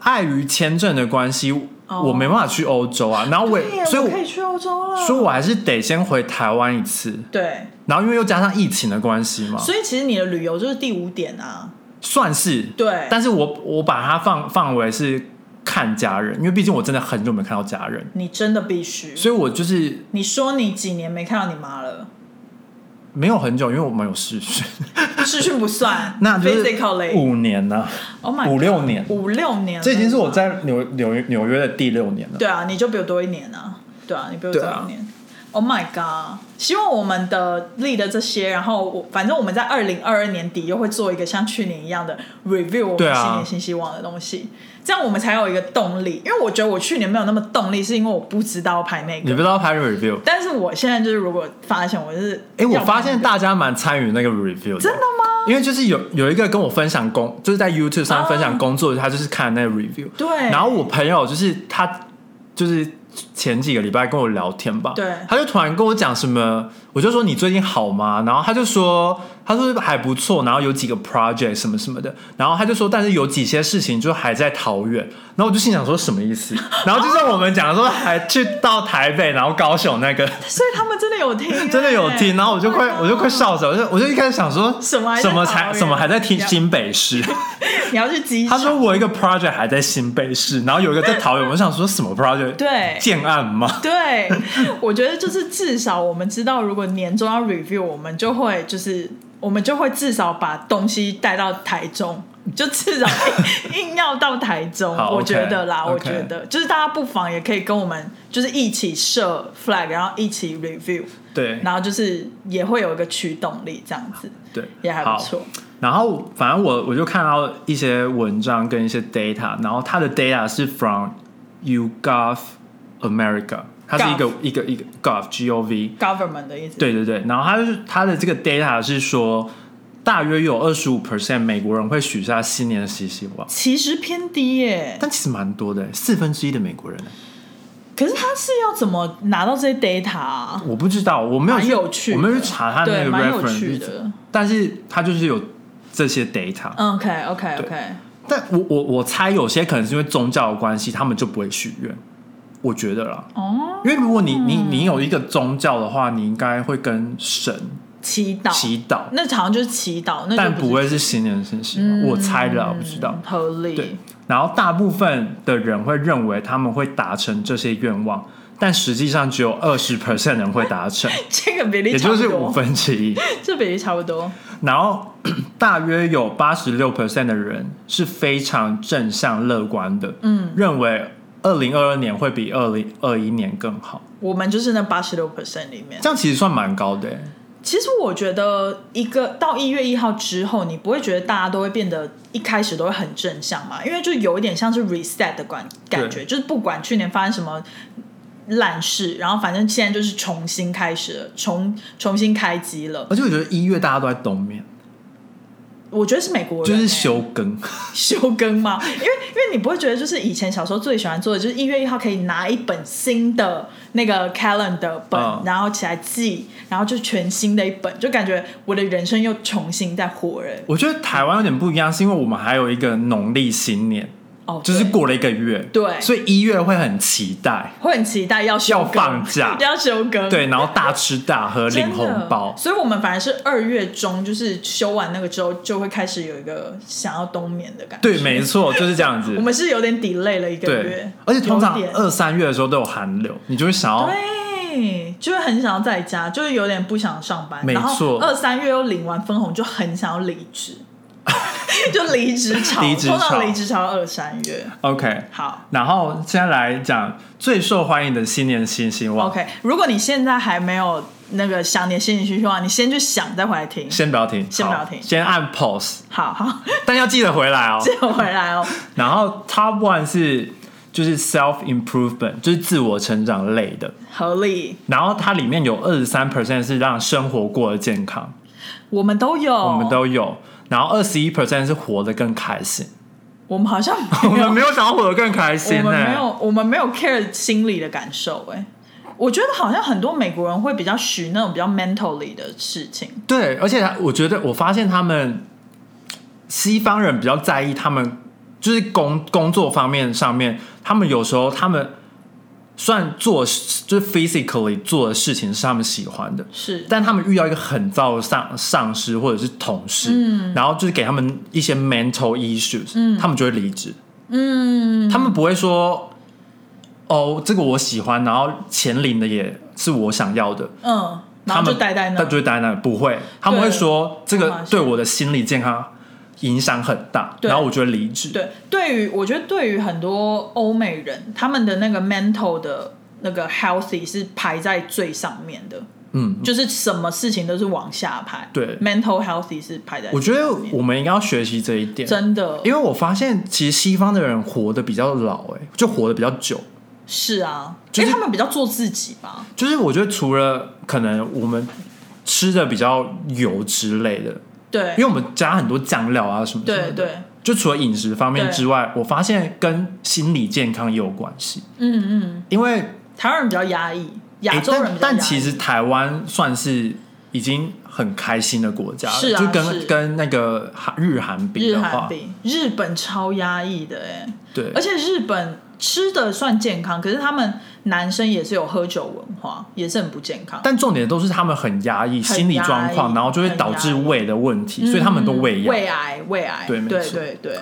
碍于签证的关系，哦我没办法去欧洲啊。然后我也，所以我我可以去欧洲了。所以我还是得先回台湾一次。对，然后因为又加上疫情的关系嘛，所以其实你的旅游就是第五点啊。算是对，但是我我把它放放为是看家人，因为毕竟我真的很久没看到家人，你真的必须。所以我就是你说你几年没看到你妈了？没有很久，因为我们有试训，(laughs) 试训不算，(laughs) 那就是 physically。五年呢、Oh my，五六年五六年了，这已经是我在纽纽约纽约的第六年了。对啊，你就比我多一年啊，对啊，你比我多一年。Oh my god！希望我们的立的这些，然后我反正我们在二零二二年底又会做一个像去年一样的 review 我们新年新希望的东西，这样我们才有一个动力。因为我觉得我去年没有那么动力，是因为我不知道拍那个你不。知道拍 review？但是我现在就是，如果发现我是，哎、我发现大家蛮参与那个 review 的，真的吗？因为就是有有一个跟我分享工，就是在 YouTube 上分享工作，他就是看那个 review。对，然后我朋友就是他，就是前几个礼拜跟我聊天吧，对他就突然跟我讲什么，我就说你最近好吗？然后他就说，他说还不错，然后有几个 project 什么什么的，然后他就说，但是有几些事情就还在桃园，然后我就心想说什么意思？(laughs) 然后就像我们讲说，还去到台北，然后高雄那个。所以他们真的有听、(laughs) 真的有听，然后我就快，我就快笑死了，我就我就一开始想说，什么什么才什么还在听新北市？(laughs) 你要去机他场，说我一个 project 还在新北市，然后有一个在桃园，我想说什么 project？对建案吗？对，我觉得就是至少我们知道，如果年终要 review，我们就会就是我们就会至少把东西带到台中，(laughs) 就至少硬硬要到台中。好我觉得啦 OK 我觉得就是大家不妨也可以跟我们就是一起设 flag，然后一起 review，对然后就是也会有一个驱动力，这样子对，也还不错。然后反正我我就看到一些文章跟一些 data，然后它的 data 是 from YouGov America，它是一个一个一个 Gov G O V，government 的意思，对对对，然后它就是它的这个 data 是说，大约有二十五 percent 美国人会许下新年的习希望，其实偏低耶。但其实蛮多的，四分之一的美国人，可是他是要怎么拿到这些 data 啊？我不知道，我没有蛮去有趣我没有去查他的那，个 reference，的。但是他就是有这些 data，OK OK OK 但我我我猜有些可能是因为宗教的关系，他们就不会许愿。我觉得啦，哦，因为如果你你你有一个宗教的话，你应该会跟神祈祷，祈祷，那好像就是祈祷，那但不会是新年新希望。我猜的啦，我不知道嗯。合理。对，然后大部分的人会认为他们会达成这些愿望，但实际上只有二十 percent 人会达成，(laughs) 这个比例也差不多，就是五分之一。(laughs) 这比例差不多。然后 (clears throat) 大约有八十六 percent 的人是非常正向乐观的，嗯，认为二零二二年会比二零二一年更好。我们就是那八十六 percent 里面。这样其实算蛮高的欸，其实我觉得，一个到一月一号之后，你不会觉得大家都会变得一开始都会很正向嘛？因为就有一点像是 reset 的感感觉，就是不管去年发生什么烂事，然后反正现在就是重新开始了，重重新开机了。而且我觉得一月大家都在冬眠，我觉得是美国人、就是欸休更。休更嘛，(laughs) 因为因为你不会觉得就是以前小时候最喜欢做的就是一月一号可以拿一本新的那个 calendar 本，嗯然后起来记，然后就全新的一本，就感觉我的人生又重新在活人。我觉得台湾有点不一样，是因为我们还有一个农历新年，哦，就是过了一个月，对。所以一月会很期待，会很期待要休要放假。(laughs) 要休更，对，然后大吃大喝，领红包，所以我们反而是二月中，就是休完那个之后，就会开始有一个想要冬眠的感觉。对，没错，就是这样子。(laughs) 我。们是有点 delay 了一个月，，而且通常二三月的时候都有寒流，你就会想要对，就会很想要在家，就是有点不想上班。没错。二三月又领完分红，就很想要离职，(laughs) 就离职潮。离职潮通常离职潮二三月。OK。好然后现在来讲最受欢迎的新年新希望。，OK。如果你现在还没有那个想你的心理需求，你先去想，再回来听。先不要停，先不要停先按 pause，好好，但要记得回来哦。(laughs) 记得回来哦。(laughs) 然后 top one 是就是 self improvement，就是自我成长类的。合理，然后它里面有二十三 percent 是让生活过得健康，我们都有，我们都有。然后二十一 percent 是活得更开心，我们好像 (laughs) 我们没有想要活得更开心我呢、们没有，我们没有 care 心理的感受、哎，我觉得好像很多美国人会比较许那种比较 mentally 的事情。对，而且他我觉得我发现他们西方人比较在意他们就是工工作方面上面，他们有时候他们虽然做就是 physically 做的事情是他们喜欢的，是，但他们遇到一个很糟的上上司或者是同事，嗯。然后就是给他们一些 mental issues，、他们就会离职。嗯，他们不会说，哦，这个我喜欢，然后钱领的也是我想要的，嗯，然后他们就待在那他，就待在那，不会，他们会说这个对我的心理健康影响很大，然后我觉得离职。对，对于我觉得对于很多欧美人，他们的那个 mental 的那个 healthy 是排在最上面的，嗯，就是什么事情都是往下排。对，mental healthy 是排在我觉得我们应该要学习这一点，真的因为我发现其实西方的人活得比较老、哎，就活得比较久。是啊，就是因为他们比较做自己吧。就是我觉得除了可能我们吃的比较油之类的，对。因为我们加很多酱料啊什么什么的，对对，就除了饮食方面之外，我发现跟心理健康也有关系。嗯嗯，因为台湾人比较压抑，亚洲人比较压抑。但但其实台湾算是已经很开心的国家了，是啊就跟是。跟那个韩日韩比的话，日本超压抑的哎，对，而且日本吃的算健康，可是他们男生也是有喝酒文化，也是很不健康。但重点都是他们很压抑心理状况，然后就会导致胃的问题，所以他们都胃嗯药。胃癌，胃癌，对对对对，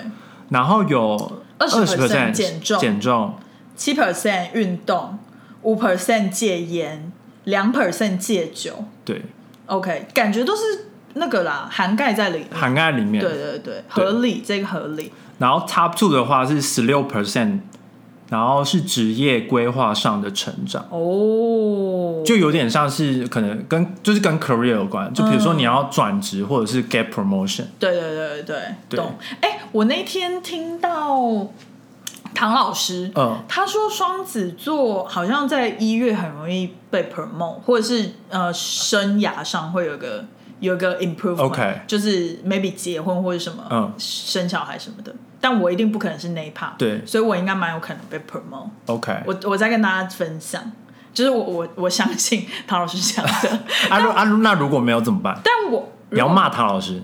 然后有二十 percent 减重减重，七 percent 运动，五 percent 戒烟，两 percent 戒酒。对，OK，感觉都是那个啦，涵盖在里面。涵盖里面。对对对，合理，这个合理。然后 Top Two 的话是十六 percent，然后是职业规划上的成长。哦，就有点像是可能跟就是跟 career 有关，就比如说你要转职或者是 get promotion，对对对对对懂。哎、我那天听到唐老师，嗯，他说双子座好像在一月很容易被 promote，或者是呃生涯上会有个有个 improvement，、就是 maybe 结婚或者什么，嗯。生小孩什么的。但我一定不可能是那一 part，对。所以我应该蛮有可能被 promote。，OK，我我再跟大家分享，就是我我我相信 (laughs) 唐老师讲的，阿如阿如那如果没有怎么办？但我你要骂唐老师，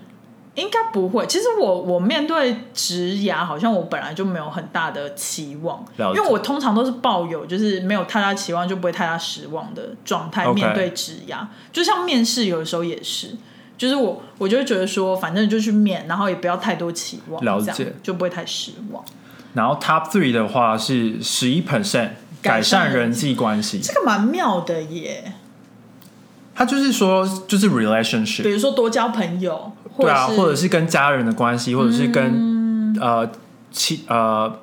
应该不会。其实我我面对职涯，好像我本来就没有很大的期望，因为我通常都是抱有就是没有太大期望就不会太大失望的状态面对职涯。就像面试，有的时候也是，就是我我就会觉得说，反正就去面，然后也不要太多期望，了解。就不会太失望。然后 Top Three 的话是十一 percent 改改善善人际关系，这个蛮妙的耶，他就是说就是 relationship，比如说多交朋友，对啊，或者是跟家人的关系，或者是跟、嗯呃妻呃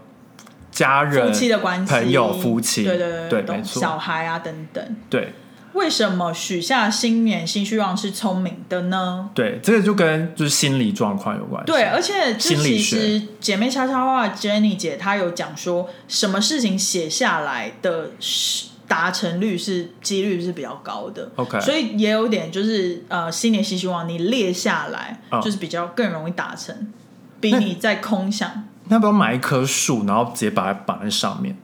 家人、夫妻的关系、朋友、夫妻，对对对，对没错，小孩啊等等。对为什么许下新年新希望是聪明的呢？对，这个就跟就是心理状况有关系，对，而且就其实姐妹悄悄话 Jenny 姐她有讲说，什么事情写下来的是达成率是几率是比较高的。OK 所以也有点就是呃，新年新希望你列下来，嗯就是比较更容易达成，比你在空想。要不要买一棵树，然后直接把它绑在上面？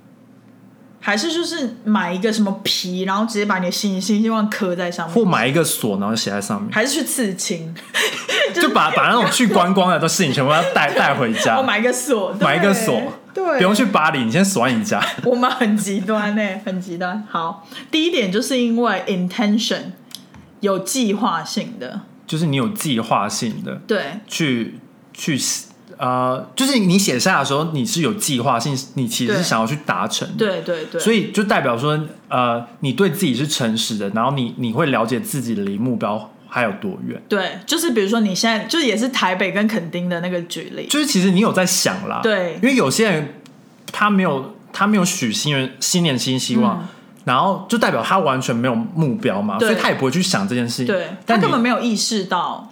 还是就是买一个什么皮，然后直接把你的新新希望刻在上面，或买一个锁，然后写在上面，还是去刺青，(laughs) 就把 (laughs) 把那种去观光的都事情全部要带带回家。我，买一个锁，对。买一个锁，对，不用去巴黎，你先锁在你家。我们很极端呢、(laughs) 很极端。好，第一点就是因为 intention 有计划性的，就是你有计划性的对。去去呃，就是你写下的时候，你是有计划性，你其实是想要去达成的。对对对，所以以就代表说，呃，你对自己是诚实的，然后你你会了解自己离目标还有多远。对，就是比如说你现在就也是台北跟垦丁的那个距离，就是其实你有在想啦，对因为有些人他没有他没有许新年新年新希望，嗯然后就代表他完全没有目标嘛，所以他也不会去想这件事情。对他根本没有意识到，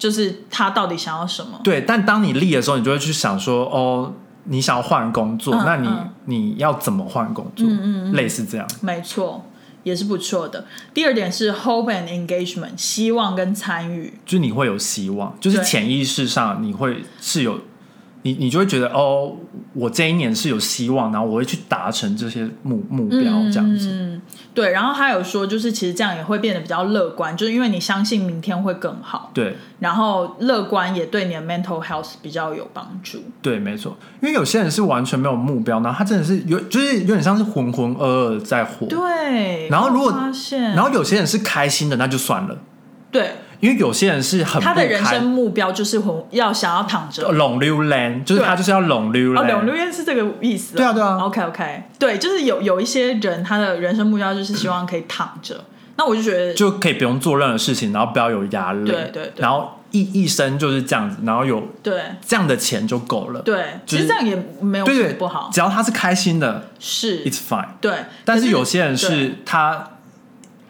就是他到底想要什么。对，但当你立的时候，你就会去想说，哦，你想要换工作，嗯那你、嗯你要怎么换工作？嗯嗯嗯类似这样。没错，也是不错的。第二点是 hope and engagement，希望跟参与。就是你会有希望，就是潜意识上你会是有你你就会觉得哦，我这一年是有希望，然后我会去达成这些目目标这样子。嗯，对。然后他有说，就是其实这样也会变得比较乐观，就是因为你相信明天会更好。对然后乐观也对你的 mental health 比较有帮助。对，没错，因为有些人是完全没有目标，然后他真的是有，就是有点像是浑浑噩噩在活。对。然后如果发现，然后有些人是开心的，那就算了，对因为有些人是很他的人生目标就是很要想要躺着。拢溜 land，就是他就是要拢溜哦，柳 land。是这个意思。哦。对啊对啊。OK OK，对，就是有有一些人他的人生目标就是希望可以躺着，那我就觉得就可以不用做任何事情，然后不要有压力，对对对。然后一一生就是这样子，然后有对。这样的钱就够了，对，就是其实这样也没有什么不好，只要他是开心的是，it's fine。对。但是有些人对。是他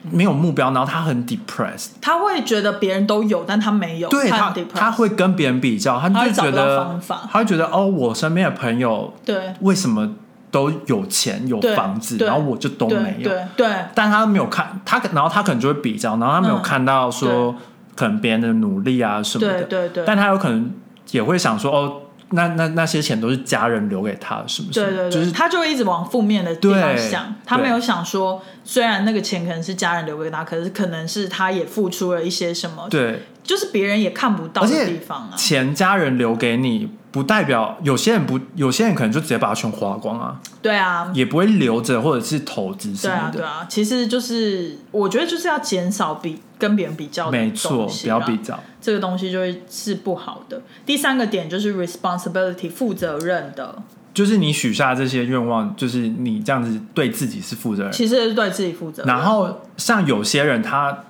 没有目标，然后他很 depressed，他会觉得别人都有，但他没有，对他他他会跟别人比较，他就觉得方法。他会觉得哦，我身边的朋友对。为什么都有钱有房子，然后我就都对没有。对对但他没有看他可，然后他可能就会比较，然后他没有嗯。看到说、可能别人的努力啊什么的，对对对。但他有可能也会想说哦，那那那些钱都是家人留给他的，是不是？对对对，就是他就会一直往负面的地方想，他没有想说，虽然那个钱可能是家人留给他，可是可能是他也付出了一些什么，对，就是别人也看不到的地方啊。钱家人留给你，不代表有些人不，有些人可能就直接把它全花光啊，对啊，也不会留着或者是投资什对啊么，的。对啊，其实就是我觉得就是要减少比跟别人比较的没错，不要比较。这个东西就会是不好的。第三个点就是 responsibility 负责任的，就是你许下这些愿望，就是你这样子对自己是负责任。其实是对自己负责任。然后像有些人他，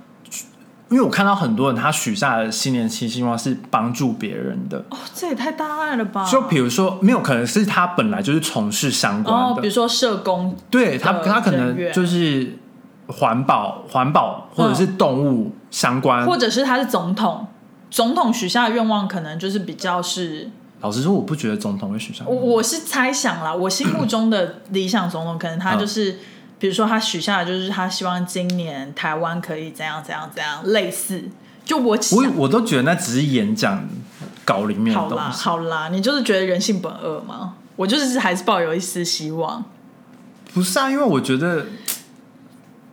因为我看到很多人他许下的新年期希望是帮助别人的，哦，这也太大爱了吧！就比如说没有可能是他本来就是从事相关哦，的，比如说社工，对他他可能就是环保环保或者是动物相关，或者是他是总统，总统许下的愿望可能就是比较是，老实说，我不觉得总统会许下我我是猜想啦，我心目中的理想总统可能他就是。比如说，他许下的就是他希望今年台湾可以怎样怎样怎样，类似。就我想我我都觉得那只是演讲稿里面的好啦东西，好啦，你就是觉得人性本恶吗？我就是还是抱有一丝希望，不是啊？因为我觉得，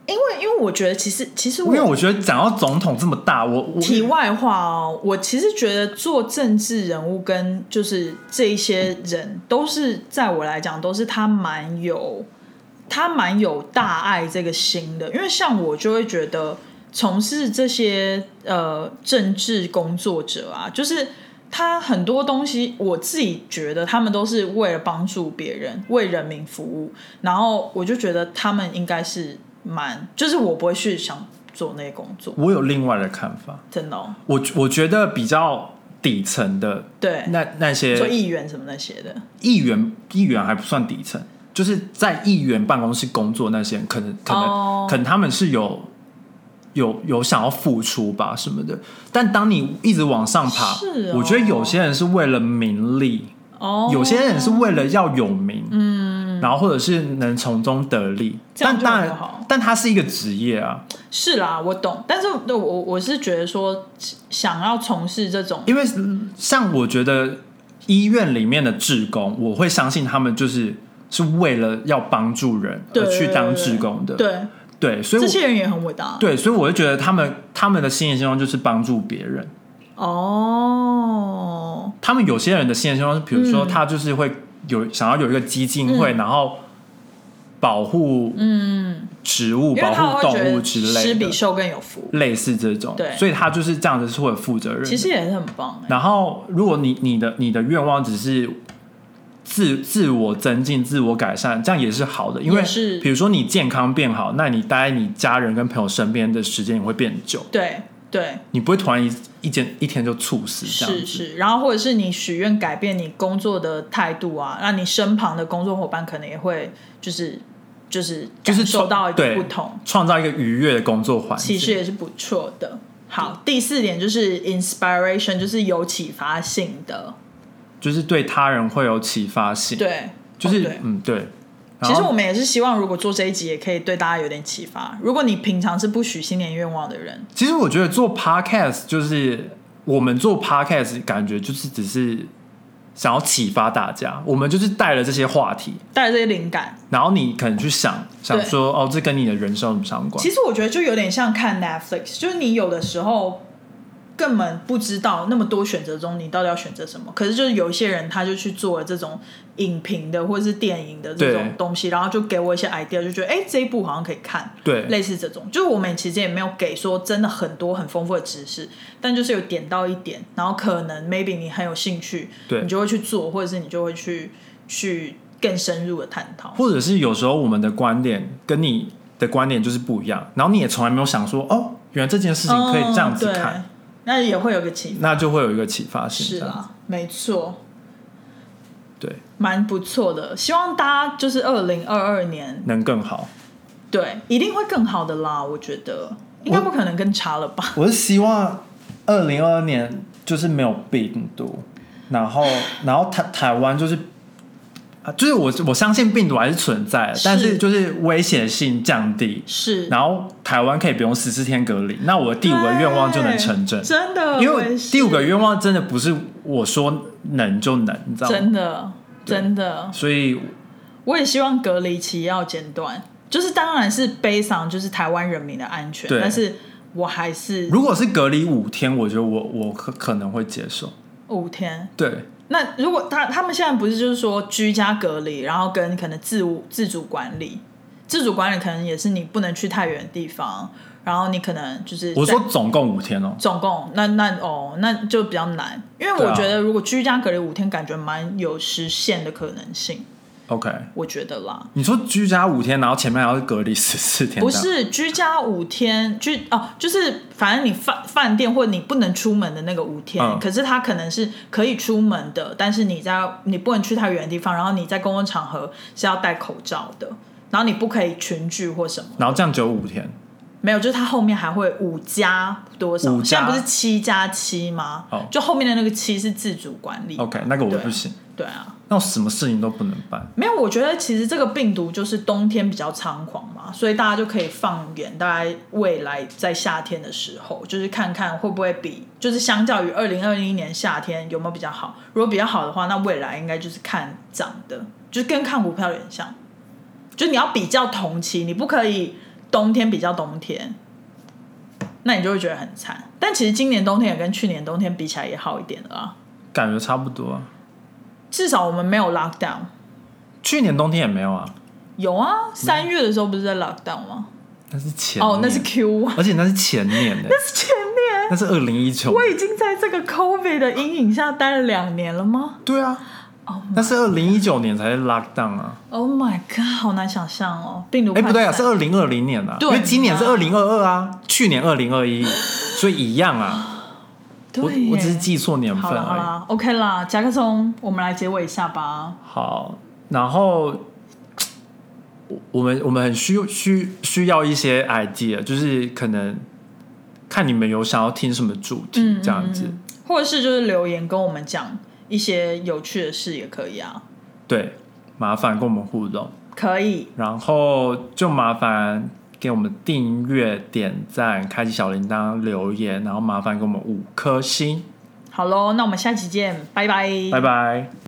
因为因为我觉得其实其实因为我觉得讲到总统这么大，我我题外话哦，我其实觉得做政治人物跟就是这一些人，都是在我来讲，都是他蛮有他蛮有大爱这个心的。因为像我就会觉得，从事这些呃政治工作者啊，就是他很多东西，我自己觉得他们都是为了帮助别人，为人民服务。然后我就觉得他们应该是蛮，就是我不会去想做那些工作，我有另外的看法。真的、哦。我我觉得比较底层的对，那那些做些议员什么那些的，议员，议员还不算底层，就是在议员办公室工作那些人，可能可能、哦。可能他们是有有有想要付出吧什么的。但当你一直往上爬，是哦。我觉得有些人是为了名利，哦，有些人是为了要有名，嗯，然后或者是能从中得利。但当然好，但他是一个职业啊，是啦，我懂，但是我我我是觉得说，想要从事这种，因为像我觉得医院里面的志工，我会相信他们就是是为了要帮助人而去当志工的，对。对，所以我这些人也很伟大，对，所以我就觉得他们他们的新年希望就是帮助别人。哦，他们有些人的新年希望是，比如说嗯。他就是会有想要有一个基金会，然后保护嗯，植物、保护动物之类的，施比受更有福，类似这种。对。所以他就是这样子是会有负责任。其实也是很棒哎，然后，如果你你的你的愿望只是自自我增进、自我改善，这样也是好的。因为是比如说你健康变好，那你待在你家人跟朋友身边的时间也会变久，对对。你不会突然一一天一天就猝死这样子。是是，然后或者是你许愿改变你工作的态度啊，让你身旁的工作伙伴可能也会就是就是就是感受到一个对不同，创造一个愉悦的工作环境。其实也是不错的。好，第四点就是 inspiration，就是有启发性的。就是对他人会有启发性。，对，就是、嗯对。其实我们也是希望，如果做这一集，也可以对大家有点启发。如果你平常是不许新年愿望的人，其实我觉得做 podcast 就是我们做 podcast 感觉就是只是想要启发大家，我们就是带了这些话题，带了这些灵感。然后你可能去想想说，哦，这跟你的人生有什么相关？其实我觉得就有点像看 Netflix，就是你有的时候根本不知道那么多选择中你到底要选择什么，可是就是有一些人他就去做了这种影评的或者是电影的这种东西，然后就给我一些 idea，就觉得哎、这一部好像可以看。对，类似这种，就是我们其实也没有给说真的很多很丰富的知识，但就是有点到一点，然后可能 maybe 你很有兴趣，对你就会去做，或者是你就会去去更深入的探讨。或者是有时候我们的观点跟你的观点就是不一样，然后你也从来没有想说，哦，原来这件事情可以这样子看，那也会有个启。那就会有一个启发性。是啦，没错，对，蛮不错的。希望大家就是二零二二年，能更好。对，一定会更好的啦。我觉得应该不可能更差了吧？我是希望二零二二年就是没有病毒，然后然后台台湾就是。啊就是我我相信病毒还是存在但是就是危险性降低，是，然后台湾可以不用十四天隔离，那我的第五个愿望就能成真。真的，因为第五个愿望真的不是我说能就能，你知道吗？真的真的，所以我也希望隔离期要剪短，就是当然是悲伤，就是台湾人民的安全，对但是我还是如果是隔离五天，我觉得我我可可能会接受。五天。对，那如果他他们现在不是就是说居家隔离，然后跟可能自自主管理，自主管理可能也是你不能去太远的地方，然后你可能就是我说总共五天哦。总共那那哦那就比较难，因为我觉得如果居家隔离五天，感觉蛮有实现的可能性，OK，我觉得啦。你说居家五天，然后前面还要隔离十四天，不是居家五天，居哦，就是反正你饭饭店或你不能出门的那个五天，嗯可是他可能是可以出门的，但是你在你不能去太远的地方，然后你在公共场合是要戴口罩的，然后你不可以群聚或什么。然后这样只有五天。没有，就是它后面还会五加多少？五现在不是七加七吗？哦就后面的那个七是自主管理。OK，那个我不行，对啊，那我什么事情都不能办。没有，我觉得其实这个病毒就是冬天比较猖狂嘛，所以大家就可以放眼大概未来在夏天的时候，就是看看会不会比，就是相较于二零二一年夏天有没有比较好。如果比较好的话，那未来应该就是看涨的，就是跟看股票有点像，就是你要比较同期，你不可以冬天比较冬天，那你就会觉得很惨。但其实今年冬天也跟去年冬天比起来也好一点了啊，感觉差不多啊。至少我们没有 lockdown。去年冬天也没有啊，有啊，三月的时候不是在 lockdown 吗？那是前哦，那是年 Q 啊，而且那是前年的，(laughs) 那是前年。那是二零一九。我已经在这个 COVID 的阴影下待了两年了吗对啊，？Oh 那是二零一九年才是 lockdown 啊。Oh my god，好难想象哦，病毒哎、不对啊，是二零二零年啊，对因为今年是二零二二啊，去年二零二一，所以一样啊。(laughs) 我我只是记错年好份而已。了好啦，OK 啦，甲壳虫，我们来结尾一下吧。好，然后我我们我们很需需需要一些 idea，就是可能看你们有想要听什么主题、嗯这样子。嗯或者是就是留言跟我们讲一些有趣的事也可以啊，对，麻烦跟我们互动，可以。然后就麻烦给我们订阅、点赞、开启小铃铛、留言，然后麻烦给我们五颗星，好喽，那我们下期见，拜拜，拜拜。